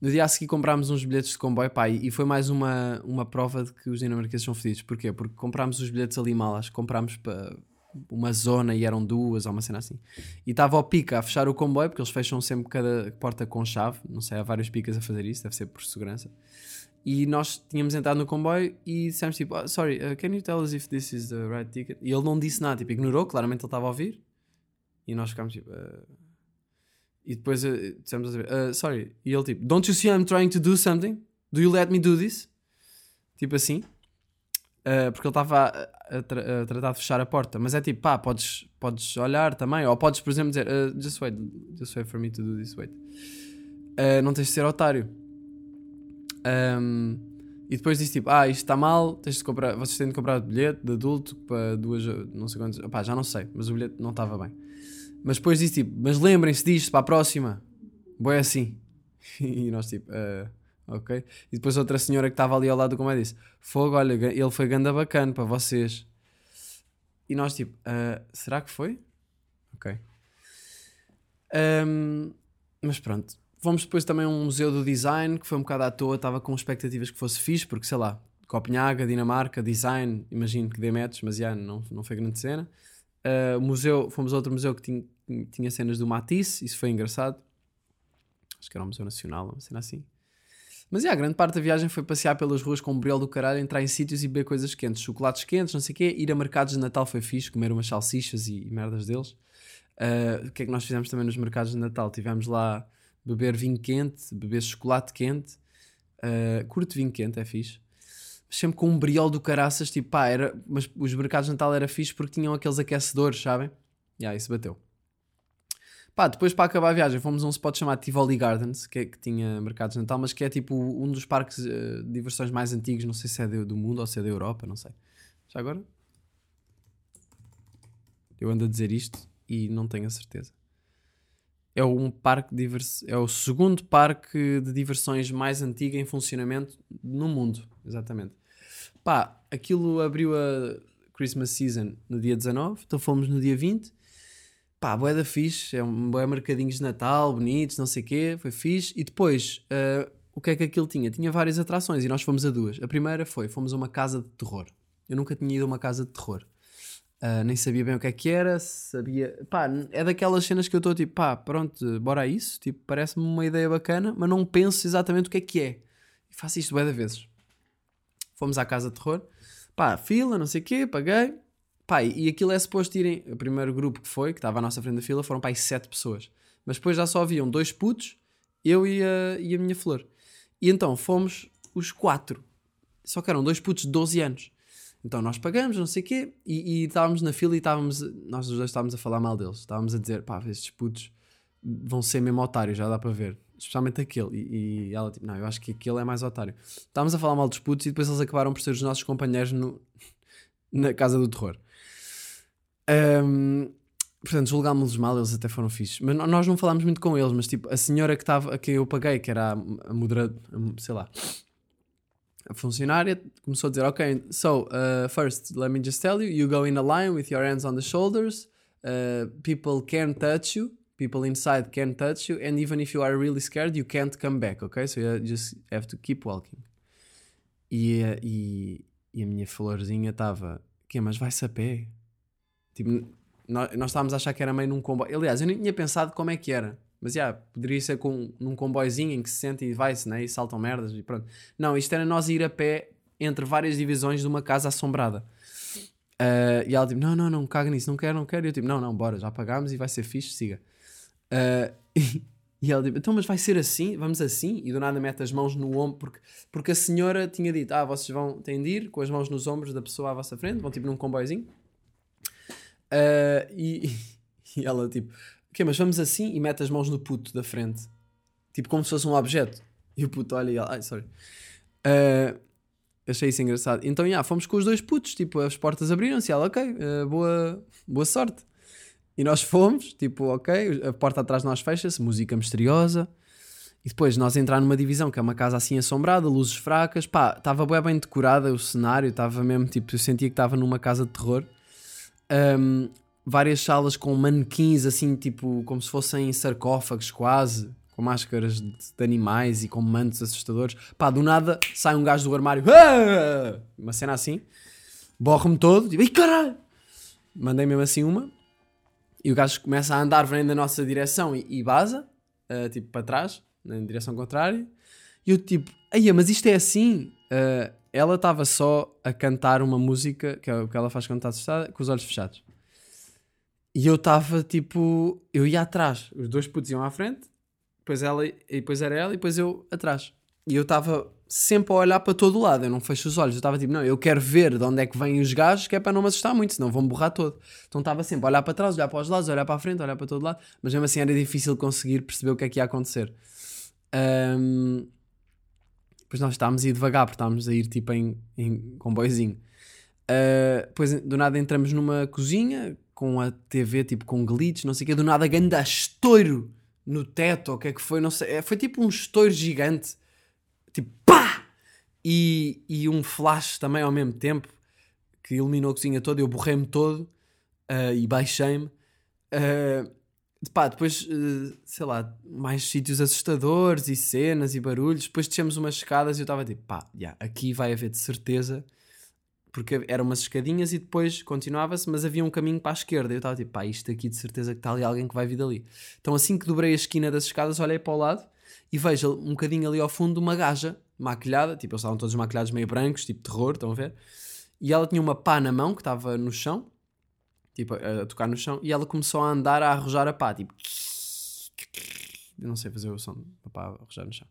No dia a seguir comprámos uns bilhetes de comboio, pá, e foi mais uma, uma prova de que os dinamarqueses são fedidos. Porquê? Porque comprámos os bilhetes ali mal, acho que comprámos para uma zona e eram duas ou uma cena assim. E estava ao pica a fechar o comboio, porque eles fecham sempre cada porta com chave, não sei, há vários picas a fazer isso, deve ser por segurança. E nós tínhamos entrado no comboio e dissemos tipo, oh, sorry, uh, can you tell us if this is the right ticket? E ele não disse nada, tipo, ignorou, claramente ele estava a ouvir. E nós ficámos tipo, uh, e depois uh, dissemos a ver, uh, sorry. E ele tipo, Don't you see I'm trying to do something? Do you let me do this? Tipo assim. Uh, porque ele estava a, a, tra a, tratar de fechar a porta. Mas é tipo, pá, podes, podes olhar também. Ou podes, por exemplo, dizer, uh, just wait, just wait for me to do this, wait. Uh, não tens de ser otário. Um, e depois disse tipo, ah, isto está mal, tens de comprar, vocês têm de comprar bilhete de adulto para duas, não sei quantos, opá, já não sei, mas o bilhete não estava bem. Mas depois disse tipo, mas lembrem-se disto para a próxima. Boé assim. (laughs) e nós tipo, uh, ok. E depois outra senhora que estava ali ao lado do comando disse: Fogo, olha, ele foi ganda bacana para vocês. E nós tipo, uh, será que foi? Ok. Um, mas pronto. Fomos depois também a um museu do design que foi um bocado à toa, estava com expectativas que fosse fixe, porque sei lá, Copenhaga, Dinamarca, design, imagino que dê metros, mas já não, não foi grande cena. Uh, museu, fomos a outro museu que tinha, tinha cenas do Matisse, isso foi engraçado. Acho que era um museu nacional, uma cena assim. Mas é, a grande parte da viagem foi passear pelas ruas com um briol do caralho, entrar em sítios e beber coisas quentes, chocolates quentes, não sei o quê. Ir a mercados de Natal foi fixe, comer umas salsichas e, e merdas deles. Uh, o que é que nós fizemos também nos mercados de Natal? Tivemos lá beber vinho quente, beber chocolate quente. Uh, curto vinho quente, é fixe sempre com um briol do caraças, tipo, pá, era, mas os mercados de Natal era fixe porque tinham aqueles aquecedores, sabem? E aí isso bateu. Pá, depois para acabar a viagem fomos a um spot chamado Tivoli Gardens, que, é, que tinha mercados de Natal, mas que é tipo um dos parques uh, de diversões mais antigos, não sei se é do, do mundo ou se é da Europa, não sei. Já agora? Eu ando a dizer isto e não tenho a certeza. É um parque divers... é o segundo parque de diversões mais antigo em funcionamento no mundo, exatamente. Pá, aquilo abriu a Christmas Season no dia 19, então fomos no dia 20. Pá, boé da fixe, é um boé mercadinhos de Natal, bonitos, não sei o quê, foi fixe. E depois, uh, o que é que aquilo tinha? Tinha várias atrações e nós fomos a duas. A primeira foi, fomos a uma casa de terror. Eu nunca tinha ido a uma casa de terror. Uh, nem sabia bem o que é que era, sabia... Pá, é daquelas cenas que eu estou tipo, pá, pronto, bora a isso. Tipo, parece-me uma ideia bacana, mas não penso exatamente o que é que é. E faço isto bué de vezes. Fomos à casa de terror. Pá, fila, não sei o quê, paguei. Pá, e aquilo é suposto irem. O primeiro grupo que foi, que estava à nossa frente da fila, foram pá, sete pessoas. Mas depois já só haviam dois putos, eu e a, e a minha flor. E então fomos os quatro. Só que eram dois putos de 12 anos. Então nós pagamos, não sei o quê, e, e estávamos na fila e estávamos, nós os dois estávamos a falar mal deles. Estávamos a dizer, pá, estes putos vão ser mesmo otários, já dá para ver especialmente aquele. E, e, ela, tipo, não, eu acho que aquele é mais otário. Estávamos a falar mal dos putos e depois eles acabaram por ser os nossos companheiros no, na casa do terror. Um, portanto, julgámos-los mal, eles até foram fixos. Mas nós não falámos muito com eles, mas tipo, a senhora que estava, a quem eu paguei, que era a, moderadora, sei lá, a funcionária começou a dizer: Ok, so uh, first, let me just tell you, you go in a line with your hands on the shoulders, uh, people can touch you, people inside can touch you, and even if you are really scared, you can't come back, ok? So you just have to keep walking. E, a- e, e a minha florzinha estava: Que, mas vai-se a pé? Tipo, nós, nós estávamos a achar que era meio num comboio. Aliás, eu nem tinha pensado como é que era. Mas já, poderia ser com, num comboizinho em que se sente e vai-se, né? E saltam merdas e pronto. Não, isto era nós ir a pé entre várias divisões de uma casa assombrada. Ah, e ela tipo, não, não, não, caga nisso, não quero, não quero. E eu tipo, não, não, bora, já pagámos e vai ser fixe, siga. Ah, (laughs) e, e ela tipo, então, mas vai ser assim? Vamos assim? E do nada mete as mãos no ombro, porque, porque a senhora tinha dito, ah, vocês vão, têm de ir com as mãos nos ombros da pessoa à vossa frente, vão tipo num comboiozinho. Ah, e, (laughs) e ela tipo, ok, mas vamos assim e mete as mãos no puto da frente, tipo como se fosse um objeto. E o puto olha e ela, ai, sorry. Ah, achei isso engraçado. Então, já, fomos com os dois putos, tipo, as portas abriram-se e ela, ok, ah, boa, boa sorte. E nós fomos, tipo, ok, a porta atrás de nós fecha-se, música misteriosa. E depois nós entrar numa divisão que é uma casa assim assombrada, luzes fracas, pá, estava bem, bem decorada o cenário, estava mesmo, tipo, eu sentia que estava numa casa de terror. Um, várias salas com manequins assim, tipo, como se fossem sarcófagos quase, com máscaras de, de animais e com mantos assustadores. Pá, do nada sai um gajo do armário, "Ah!" uma cena assim, borro-me todo, tipo, ai caralho! Mandei mesmo assim uma. E o gajo começa a andar, vem na nossa direção e, e baza, ah, tipo para trás, na direção contrária. E eu tipo, aí, mas isto é assim? Ah, ela estava só a cantar uma música, que é que ela faz quando está assustada, com os olhos fechados. E eu estava tipo, eu ia atrás, os dois putos iam à frente, depois, ela, e depois era ela e depois eu atrás. E eu estava sempre a olhar para todo lado, eu não fecho os olhos, eu estava tipo, não, eu quero ver de onde é que vêm os gajos, que é para não me assustar muito, senão vão borrar todo. Então estava sempre a olhar para trás, olhar para os lados, olhar para a frente, olhar para todo lado, mas mesmo assim era difícil conseguir perceber o que é que ia acontecer. Depois nós estávamos a ir devagar, porque estávamos a ir tipo em, em comboiozinho. Uh, depois do nada entramos numa cozinha com a TV tipo com glitch, não sei o quê, do nada ganda estouro no teto, o que é que foi, não sei, É, foi tipo um estouro gigante! E, e um flash também ao mesmo tempo que iluminou a cozinha toda, eu borrei-me todo uh, e baixei-me. Uh, pá, depois, uh, sei lá, mais sítios assustadores e cenas e barulhos. Depois descemos umas escadas e eu estava tipo, pá, yeah, aqui vai haver de certeza porque eram umas escadinhas e depois continuava-se, mas havia um caminho para a esquerda. Eu estava tipo, pá, isto aqui de certeza que está ali alguém que vai vir dali. Então assim que dobrei a esquina das escadas, olhei para o lado e vejo um bocadinho ali ao fundo uma gaja maquilhada, tipo, eles estavam todos maquilhados meio brancos, tipo terror, estão a ver? E ela tinha uma pá na mão que estava no chão, tipo, a, tocar no chão, e ela começou a andar a arrojar a pá, tipo... Eu não sei fazer o som da pá arrojar no chão.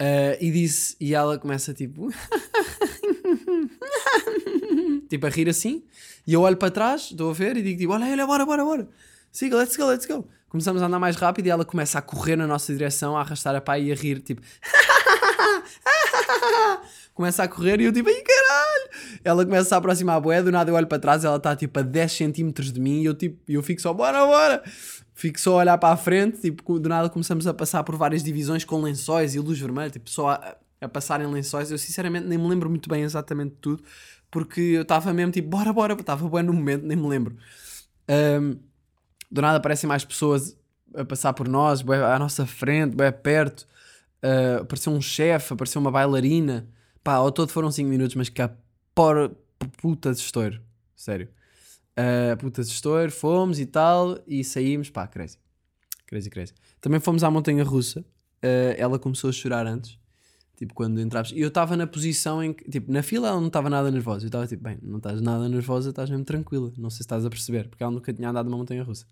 Uh, e disse, e ela começa tipo... (laughs) tipo a rir assim, e eu olho para trás, estou a ver, e digo tipo, olha, olha, bora, bora, bora, siga, let's go, let's go. Começamos a andar mais rápido e ela começa a correr na nossa direção, a arrastar a pá e a rir, tipo, (laughs) começa a correr e eu tipo, ai caralho! Ela começa a aproximar a boé, do nada eu olho para trás, ela está tipo a 10 centímetros de mim e eu tipo, eu fico só, bora, bora! Fico só a olhar para a frente, tipo, do nada começamos a passar por várias divisões com lençóis e luz vermelha, tipo, só a, a passar em lençóis. Eu sinceramente nem me lembro muito bem exatamente de tudo, porque eu estava mesmo tipo, bora, bora, estava bem no momento, nem me lembro. Um, do nada aparecem mais pessoas a passar por nós, bué à nossa frente, bem perto. Uh, apareceu um chefe, apareceu uma bailarina. Pá, ao todo foram 5 minutos, mas que a por, puta de estouro. Sério. Uh, puta de estouro, fomos e tal, e saímos, pá, crazy. Crazy, crazy. Também fomos à montanha russa. Uh, ela começou a chorar antes. Tipo, quando entravas. E eu estava na posição em que, tipo, na fila ela não estava nada nervosa. Eu estava tipo, bem, não estás nada nervosa, estás mesmo tranquila. Não sei se estás a perceber, porque ela nunca tinha andado numa montanha russa.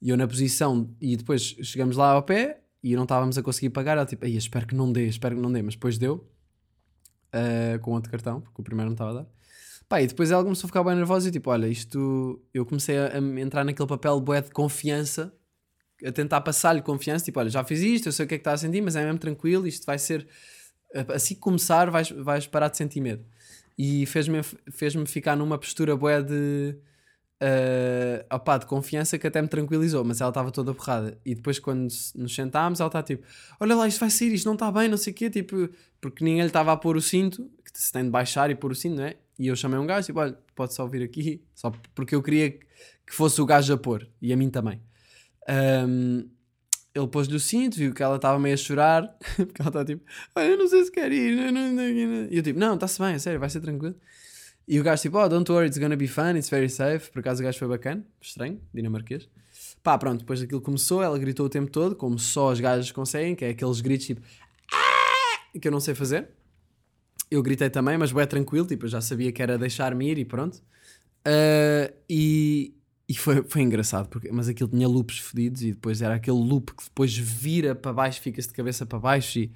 E eu na posição, e depois chegamos lá ao pé e não estávamos a conseguir pagar. Ela tipo, aí espero que não dê, espero que não dê. Mas depois deu, uh, com outro cartão, porque o primeiro não estava a dar. Pá, e depois ela começou a ficar bem nervosa e tipo, olha, isto. Eu comecei a, a entrar naquele papel bué de confiança, a tentar passar-lhe confiança, tipo, olha, já fiz isto, eu sei o que é que está a sentir, mas é mesmo tranquilo, isto vai ser. Assim que começar, vais, vais parar de sentir medo. E fez-me fez ficar numa postura bué de. uh, opá, de confiança que até me tranquilizou, mas ela estava toda borrada. E depois, quando nos sentámos, ela está tipo: Olha lá, isto vai sair, isto não está bem, não sei o quê, tipo, porque ninguém lhe estava a pôr o cinto, que se tem de baixar e pôr o cinto, não é? E eu chamei um gajo, tipo, olha, pode só vir aqui, só porque eu queria que fosse o gajo a pôr, e a mim também. Um, ele pôs-lhe o cinto, viu que ela estava meio a chorar, (laughs) porque ela está tipo, olha, eu não sei se quer ir, não, não, não. e eu tipo, não, está-se bem, é sério, vai ser tranquilo. E o gajo tipo, oh, don't worry, it's gonna be fun, it's very safe. Por acaso o gajo foi bacana, estranho, dinamarquês. Pá, pronto, depois daquilo começou, ela gritou o tempo todo, como só os gajos conseguem, que é aqueles gritos tipo, ah! que eu não sei fazer. Eu gritei também, mas é tranquilo, tipo, eu já sabia que era deixar-me ir e pronto. Uh, e, e foi, foi engraçado, porque, mas aquilo tinha loops fedidos e depois era aquele loop que depois vira para baixo, fica-se de cabeça para baixo e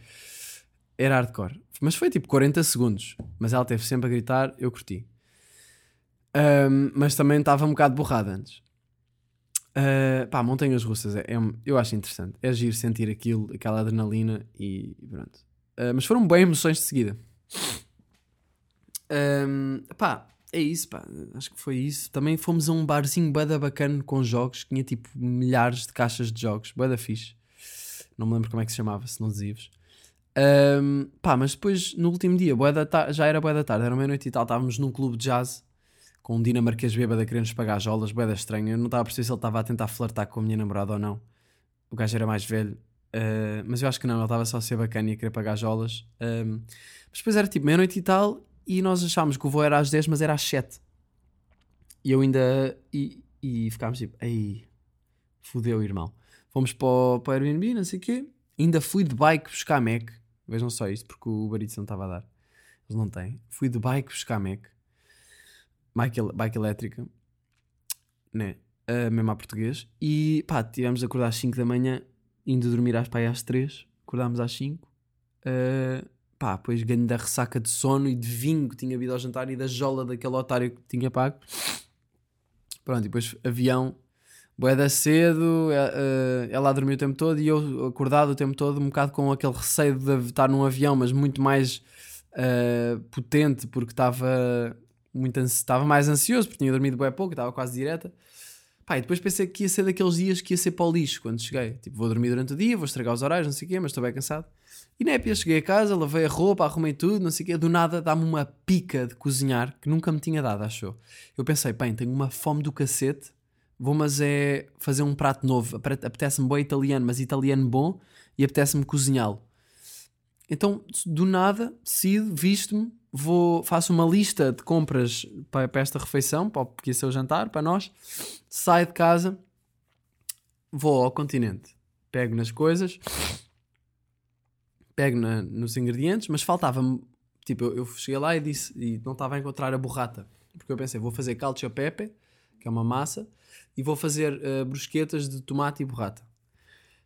era hardcore. Mas foi tipo 40 segundos. Mas ela teve sempre a gritar, eu curti. Um, mas também estava um bocado borrada antes. Uh, pá, montanhas russas, é, é, eu acho interessante. É agir, sentir aquilo, aquela adrenalina e, e pronto. Uh, mas foram bem emoções de seguida. Um, pá, é isso, pá. Acho que foi isso. Também fomos a um barzinho bada bacana com jogos. Tinha tipo milhares de caixas de jogos. Bada fixe. Não me lembro como é que se chamava, se não dizias. Um, pá, mas depois no último dia, já era boa da tarde, era meia-noite e tal. Estávamos num clube de jazz com um dinamarquês bêbado a querer-nos pagar jolas, boeda estranha. Eu não estava a perceber se ele estava a tentar flertar com a minha namorada ou não. O gajo era mais velho, uh, mas eu acho que não, ele estava só a ser bacana e a querer pagar jolas. Um, mas depois era tipo meia-noite e tal e nós achámos que o voo era às 10, mas era às 7. E eu ainda. E, e ficámos tipo, ei, fudeu, irmão. Fomos para o, para o Airbnb, não sei o quê. Ainda fui de bike buscar Mac. Vejam só isto, porque o Uber não estava a dar. Eles não têm. Fui de bike buscar Mac. Bike, bike elétrica. Né? Uh, mesmo a português. E pá, tivemos de acordar às 5 da manhã, indo dormir às pai às 3. Acordámos às 5. Uh, pá, depois ganho da ressaca de sono e de vinho que tinha havido ao jantar e da jola daquele otário que tinha pago. Pronto, e depois avião, boeda cedo, eh, ela dormiu o tempo todo e eu acordado o tempo todo, um bocado com aquele receio de estar num avião, mas muito mais uh, potente porque estava muito estava mais ansioso porque tinha dormido bem pouco, estava quase direta. Pá, e depois pensei que ia ser daqueles dias que ia ser para o lixo quando cheguei. Tipo, vou dormir durante o dia, vou estragar os horários, não sei o quê, mas estou bem cansado. E népia, cheguei a casa, lavei a roupa, arrumei tudo, não sei o quê. Do nada dá-me uma pica de cozinhar que nunca me tinha dado, achou? Eu pensei, bem, tenho uma fome do cacete, vou mas é fazer um prato novo. Apetece-me bom italiano, mas italiano bom, e apetece-me cozinhá-lo. Então, do nada, decido, visto-me, vou, faço uma lista de compras para, para esta refeição, para, esse é o jantar, para nós. Saio de casa, vou ao continente, pego nas coisas, pego na, nos ingredientes, mas faltava-me. Tipo, eu, eu, cheguei lá e disse, e não estava a encontrar a burrata, porque eu pensei, vou fazer calcio pepe, que é uma massa, e vou fazer uh, brusquetas de tomate e burrata.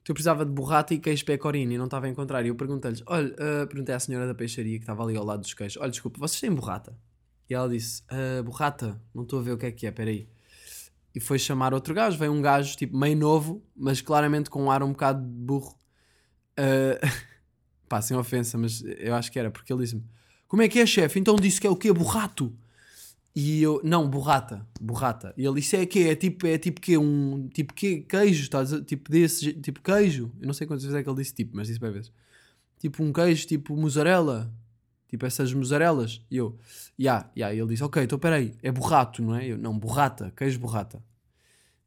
Então eu precisava de burrata e queijo pecorino e não estava a encontrar. E eu perguntei-lhes: olha, uh, perguntei à senhora da peixaria que estava ali ao lado dos queijos: olha, desculpa, vocês têm burrata? E ela disse: uh, burrata, não estou a ver o que é que é, peraí. E foi chamar outro gajo. Veio um gajo tipo meio novo, mas claramente com um ar um bocado de burro. Uh, (laughs) pá, sem ofensa, mas eu acho que era, porque ele disse-me: Como é que é, chefe? Então disse que é o quê? Burrato? E eu, não, burrata, burrata. E ele disse, é que é tipo, é tipo que um, tipo que queijo, estás tipo desse, tipo queijo. Eu não sei quantas vezes é que ele disse tipo, mas disse bem vezes. Tipo um queijo, tipo mussarela. Tipo essas mussarelas. E eu, ya, yeah, ya. Yeah. E ele disse, ok, então peraí, é burrato, não é? Eu, não, burrata, queijo burrata.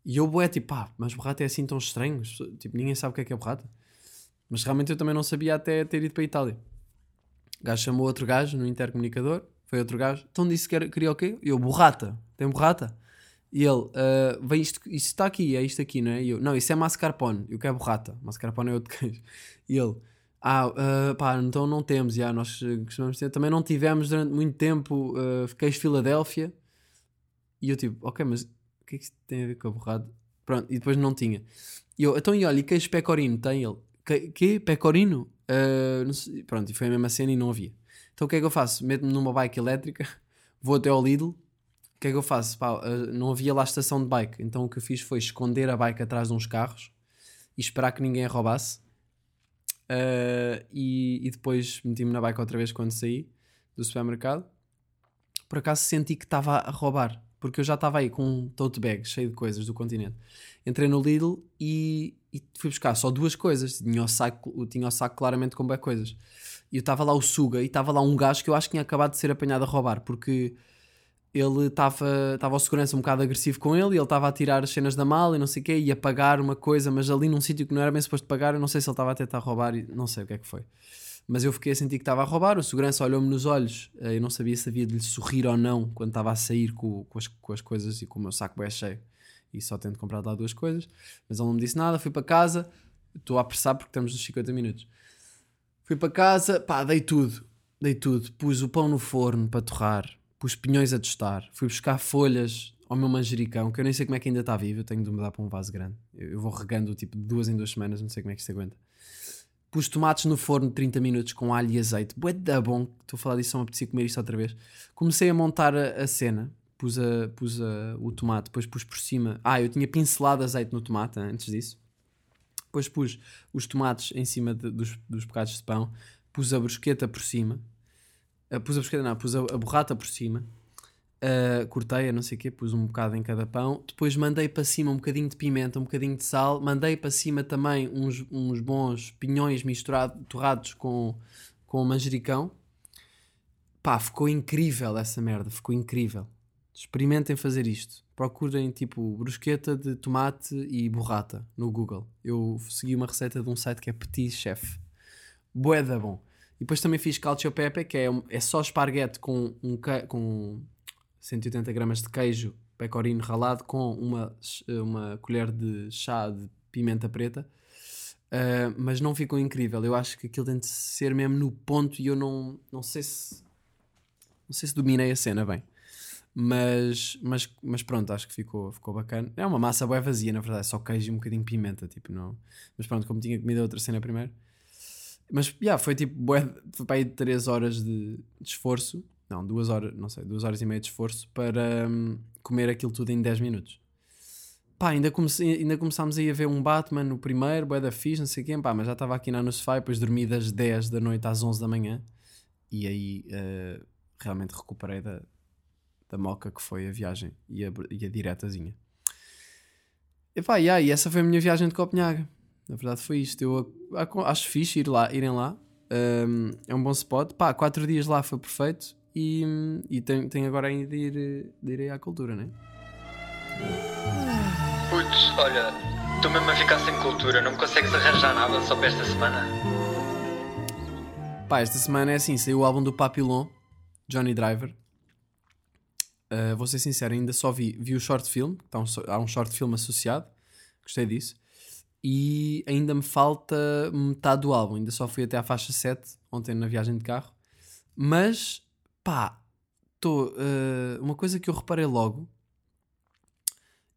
E eu, é tipo, pá, mas burrata é assim tão estranho. Tipo, ninguém sabe o que é que é burrata. Mas realmente eu também não sabia até ter ido para a Itália. O gajo chamou outro gajo no intercomunicador foi outro gajo. Então disse que era, queria o quê? Eu, borrata. Tem borrata? E ele, uh, vem isto, isto está aqui, é isto aqui, não é? E eu, não, isso é mascarpone. E o que é borrata? Mascarpone é outro (laughs) queijo. E ele, ah, uh, pá, então não temos, já, nós costumamos ter. Também não tivemos durante muito tempo uh, queijo Filadélfia. E eu tipo, ok, mas o que é que isso tem a ver com a borrada? Pronto, e depois não tinha. E eu, então e olha, e queijo pecorino tem ele? Que, que? Pecorino? Uh, sei, pronto, e foi a mesma cena e não havia. Então o que é que eu faço? Meto-me numa bike elétrica, (laughs) vou até ao Lidl. O que é que eu faço? Pá, eh, não havia lá estação de bike. Então o que eu fiz foi esconder a bike atrás de uns carros e esperar que ninguém a roubasse. Uh, e, e, depois meti-me na bike outra vez quando saí do supermercado. Por acaso senti que estava a roubar. porque eu já estava aí com um tote bag cheio de coisas do continente. Entrei no Lidl e, e fui buscar só duas coisas. Tinha o saco, tinha o saco claramente com bem coisas. E eu estava lá o Suga e estava lá um gajo que eu acho que tinha acabado de ser apanhado a roubar, porque ele estava estava o segurança um bocado agressivo com ele e ele estava a tirar as cenas da mala e não sei o quê, ia pagar uma coisa, mas ali num sítio que não era bem suposto pagar, eu não sei se ele estava a tentar roubar, e não sei o que é que foi. Mas eu fiquei a sentir que estava a roubar, o segurança olhou-me nos olhos, eh, eu não sabia se havia de lhe sorrir ou não quando estava a sair com, com, as, com as coisas e com o meu saco bem cheio. E só tento comprar lá duas coisas, mas ele não me disse nada, fui para casa, estou a apressar porque estamos nos 50 minutos. Fui para casa, pá, dei tudo, dei tudo, pus o pão no forno para torrar, pus pinhões a tostar, fui buscar folhas ao meu manjericão, que eu nem sei como é que ainda está vivo, eu tenho de mudar para um vaso grande. Eu, vou regando tipo duas em duas semanas, não sei como é que isto aguenta. Pus tomates no forno 30 minutos com alho e azeite. Bué da bom, estou a falar disso, só me apetecia comer isto outra vez. Comecei a montar a, a cena, pus, a, pus a, o tomate, depois pus por cima. Ah, eu tinha pincelado azeite no tomate antes disso. Depois pus os tomates em cima de, dos, dos bocados de pão, pus a brusqueta por cima, Uh, pus a brusqueta, não, pus a, a borrata por cima, uh, cortei-a, não sei o quê, pus um bocado em cada pão. Depois mandei para cima um bocadinho de pimenta, um bocadinho de sal. Mandei para cima também uns, uns bons pinhões misturados, torrados com, com manjericão. Pá, ficou incrível essa merda, ficou incrível. Experimentem fazer isto. Procurem tipo brusqueta de tomate e borrata no Google. Eu segui uma receita de um site que é Petit Chef. Boeda bom. E depois também fiz calcio pepe, que é, um- é só esparguete com, um, com 180 gramas de queijo pecorino ralado com uma, uma colher de chá de pimenta preta. Uh, mas não ficou incrível. Eu acho que aquilo tem de ser mesmo no ponto e eu não, não sei se não sei se dominei a cena bem. Mas, mas, mas pronto, acho que ficou, ficou bacana. É uma massa bem vazia, na verdade, só queijo e um bocadinho de pimenta, tipo, não. Mas pronto, como tinha comido a outra cena primeiro. Mas, yeah, foi tipo, bué, foi para aí 3 horas de, de esforço. Não, 2 horas, não sei, 2 horas e meia de esforço para hum, comer aquilo tudo em 10 minutos. Pá, ainda, comecei, ainda começámos aí a ver um Batman no primeiro, bué da fixe, não sei quê, pá, mas já estava aqui na no depois dormi das 10 da noite às 11 da manhã. E aí eh, realmente recuperei da, da moca que foi a viagem e a, e a diretazinha. E pá, yeah, e essa foi a minha viagem de Copenhague. Na verdade foi isto. Eu a- acho fixe ir lá, irem lá. Um, é um bom spot. Pá, quatro dias lá foi perfeito. E, e tenho, tenho agora ainda de ir, de ir à cultura, né?
Putz, olha, estou mesmo a ficar sem cultura, não me consegues arranjar nada só para esta semana?
Pá, esta semana é assim: saiu o álbum do Papillon, Johnny Driver. Uh, vou ser sincero, ainda só vi, vi o short film, so- há um short film associado, gostei disso. E ainda me falta metade do álbum, ainda só fui até à faixa 7 ontem na viagem de carro. Mas, pá, tô, uh, uma coisa que eu reparei logo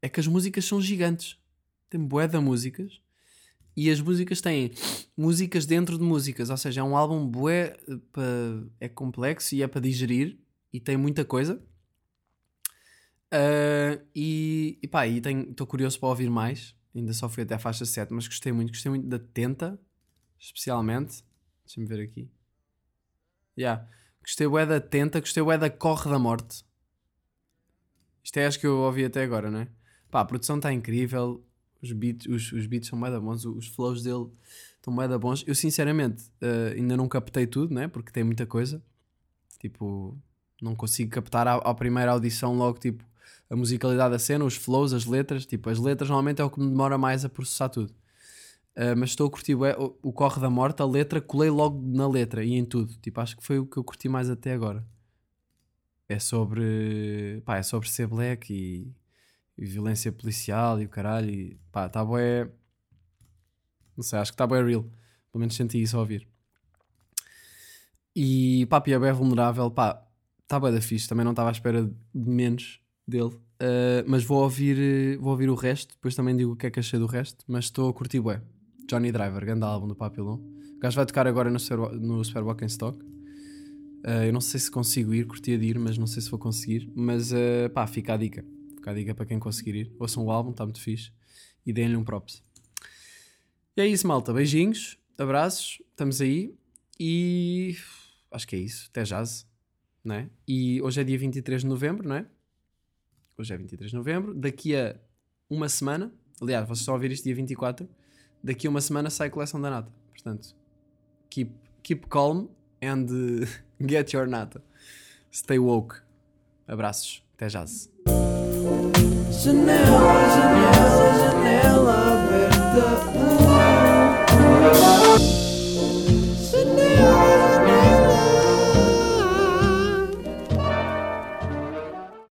é que as músicas são gigantes. Tem bué de músicas e as músicas têm músicas dentro de músicas, ou seja, é um álbum bué, eh, é complexo e é para digerir e tem muita coisa. Ah, e, e pá, estou curioso para ouvir mais. Ainda só fui até a faixa 7, mas gostei muito. Gostei muito da Tenta, especialmente. Deixa-me ver aqui. Yeah. Gostei bué da Tenta, gostei bué da Corre da Morte. Isto é acho que eu ouvi até agora, não é? Pá, a produção está incrível. Os beats, os, os beats são bué da bons. Os flows dele estão bué da bons. Eu sinceramente eh, ainda não captei tudo, né? Porque tem muita coisa. Tipo, não consigo captar à, à primeira audição logo, tipo, a musicalidade da cena, os flows, as letras. Tipo, as letras normalmente é o que me demora mais a processar tudo. Uh, mas estou a curtir o, o Corre da Morte, a letra, colei logo na letra e em tudo. Tipo, acho que foi o que eu curti mais até agora. É sobre. pá, é sobre ser black e, e violência policial e o caralho. E pá, está bué. Não sei, acho que está bué real. Pelo menos senti isso ao ouvir. E pá, e é vulnerável. Pá, está bué da fixe. Também não estava à espera de menos dele. Uh, mas vou ouvir, vou ouvir o resto. Depois também digo o que é que achei do resto. Mas estou a curtir bué. Johnny Driver, grande álbum do Papillon. O gajo vai tocar agora no, Super, no in Stock. Uh, eu não sei se consigo ir, curtia de ir, mas não sei se vou conseguir. Mas uh, pá, fica a dica. Fica a dica para quem conseguir ir. Ouçam o álbum, está muito fixe. E deem-lhe um props. E é isso, malta. Beijinhos, abraços, estamos aí. E acho que é isso. Até jazz, não é? E hoje é dia 23 de novembro, não é? Hoje é 23 de novembro. Daqui a uma semana, aliás, vocês estão a ouvir isto dia 24. Daqui a uma semana sai a coleção da nata. Portanto, keep, keep calm and (laughs) get your nata. Stay woke. Abraços. Até já.
Janela, janela, janela aberta.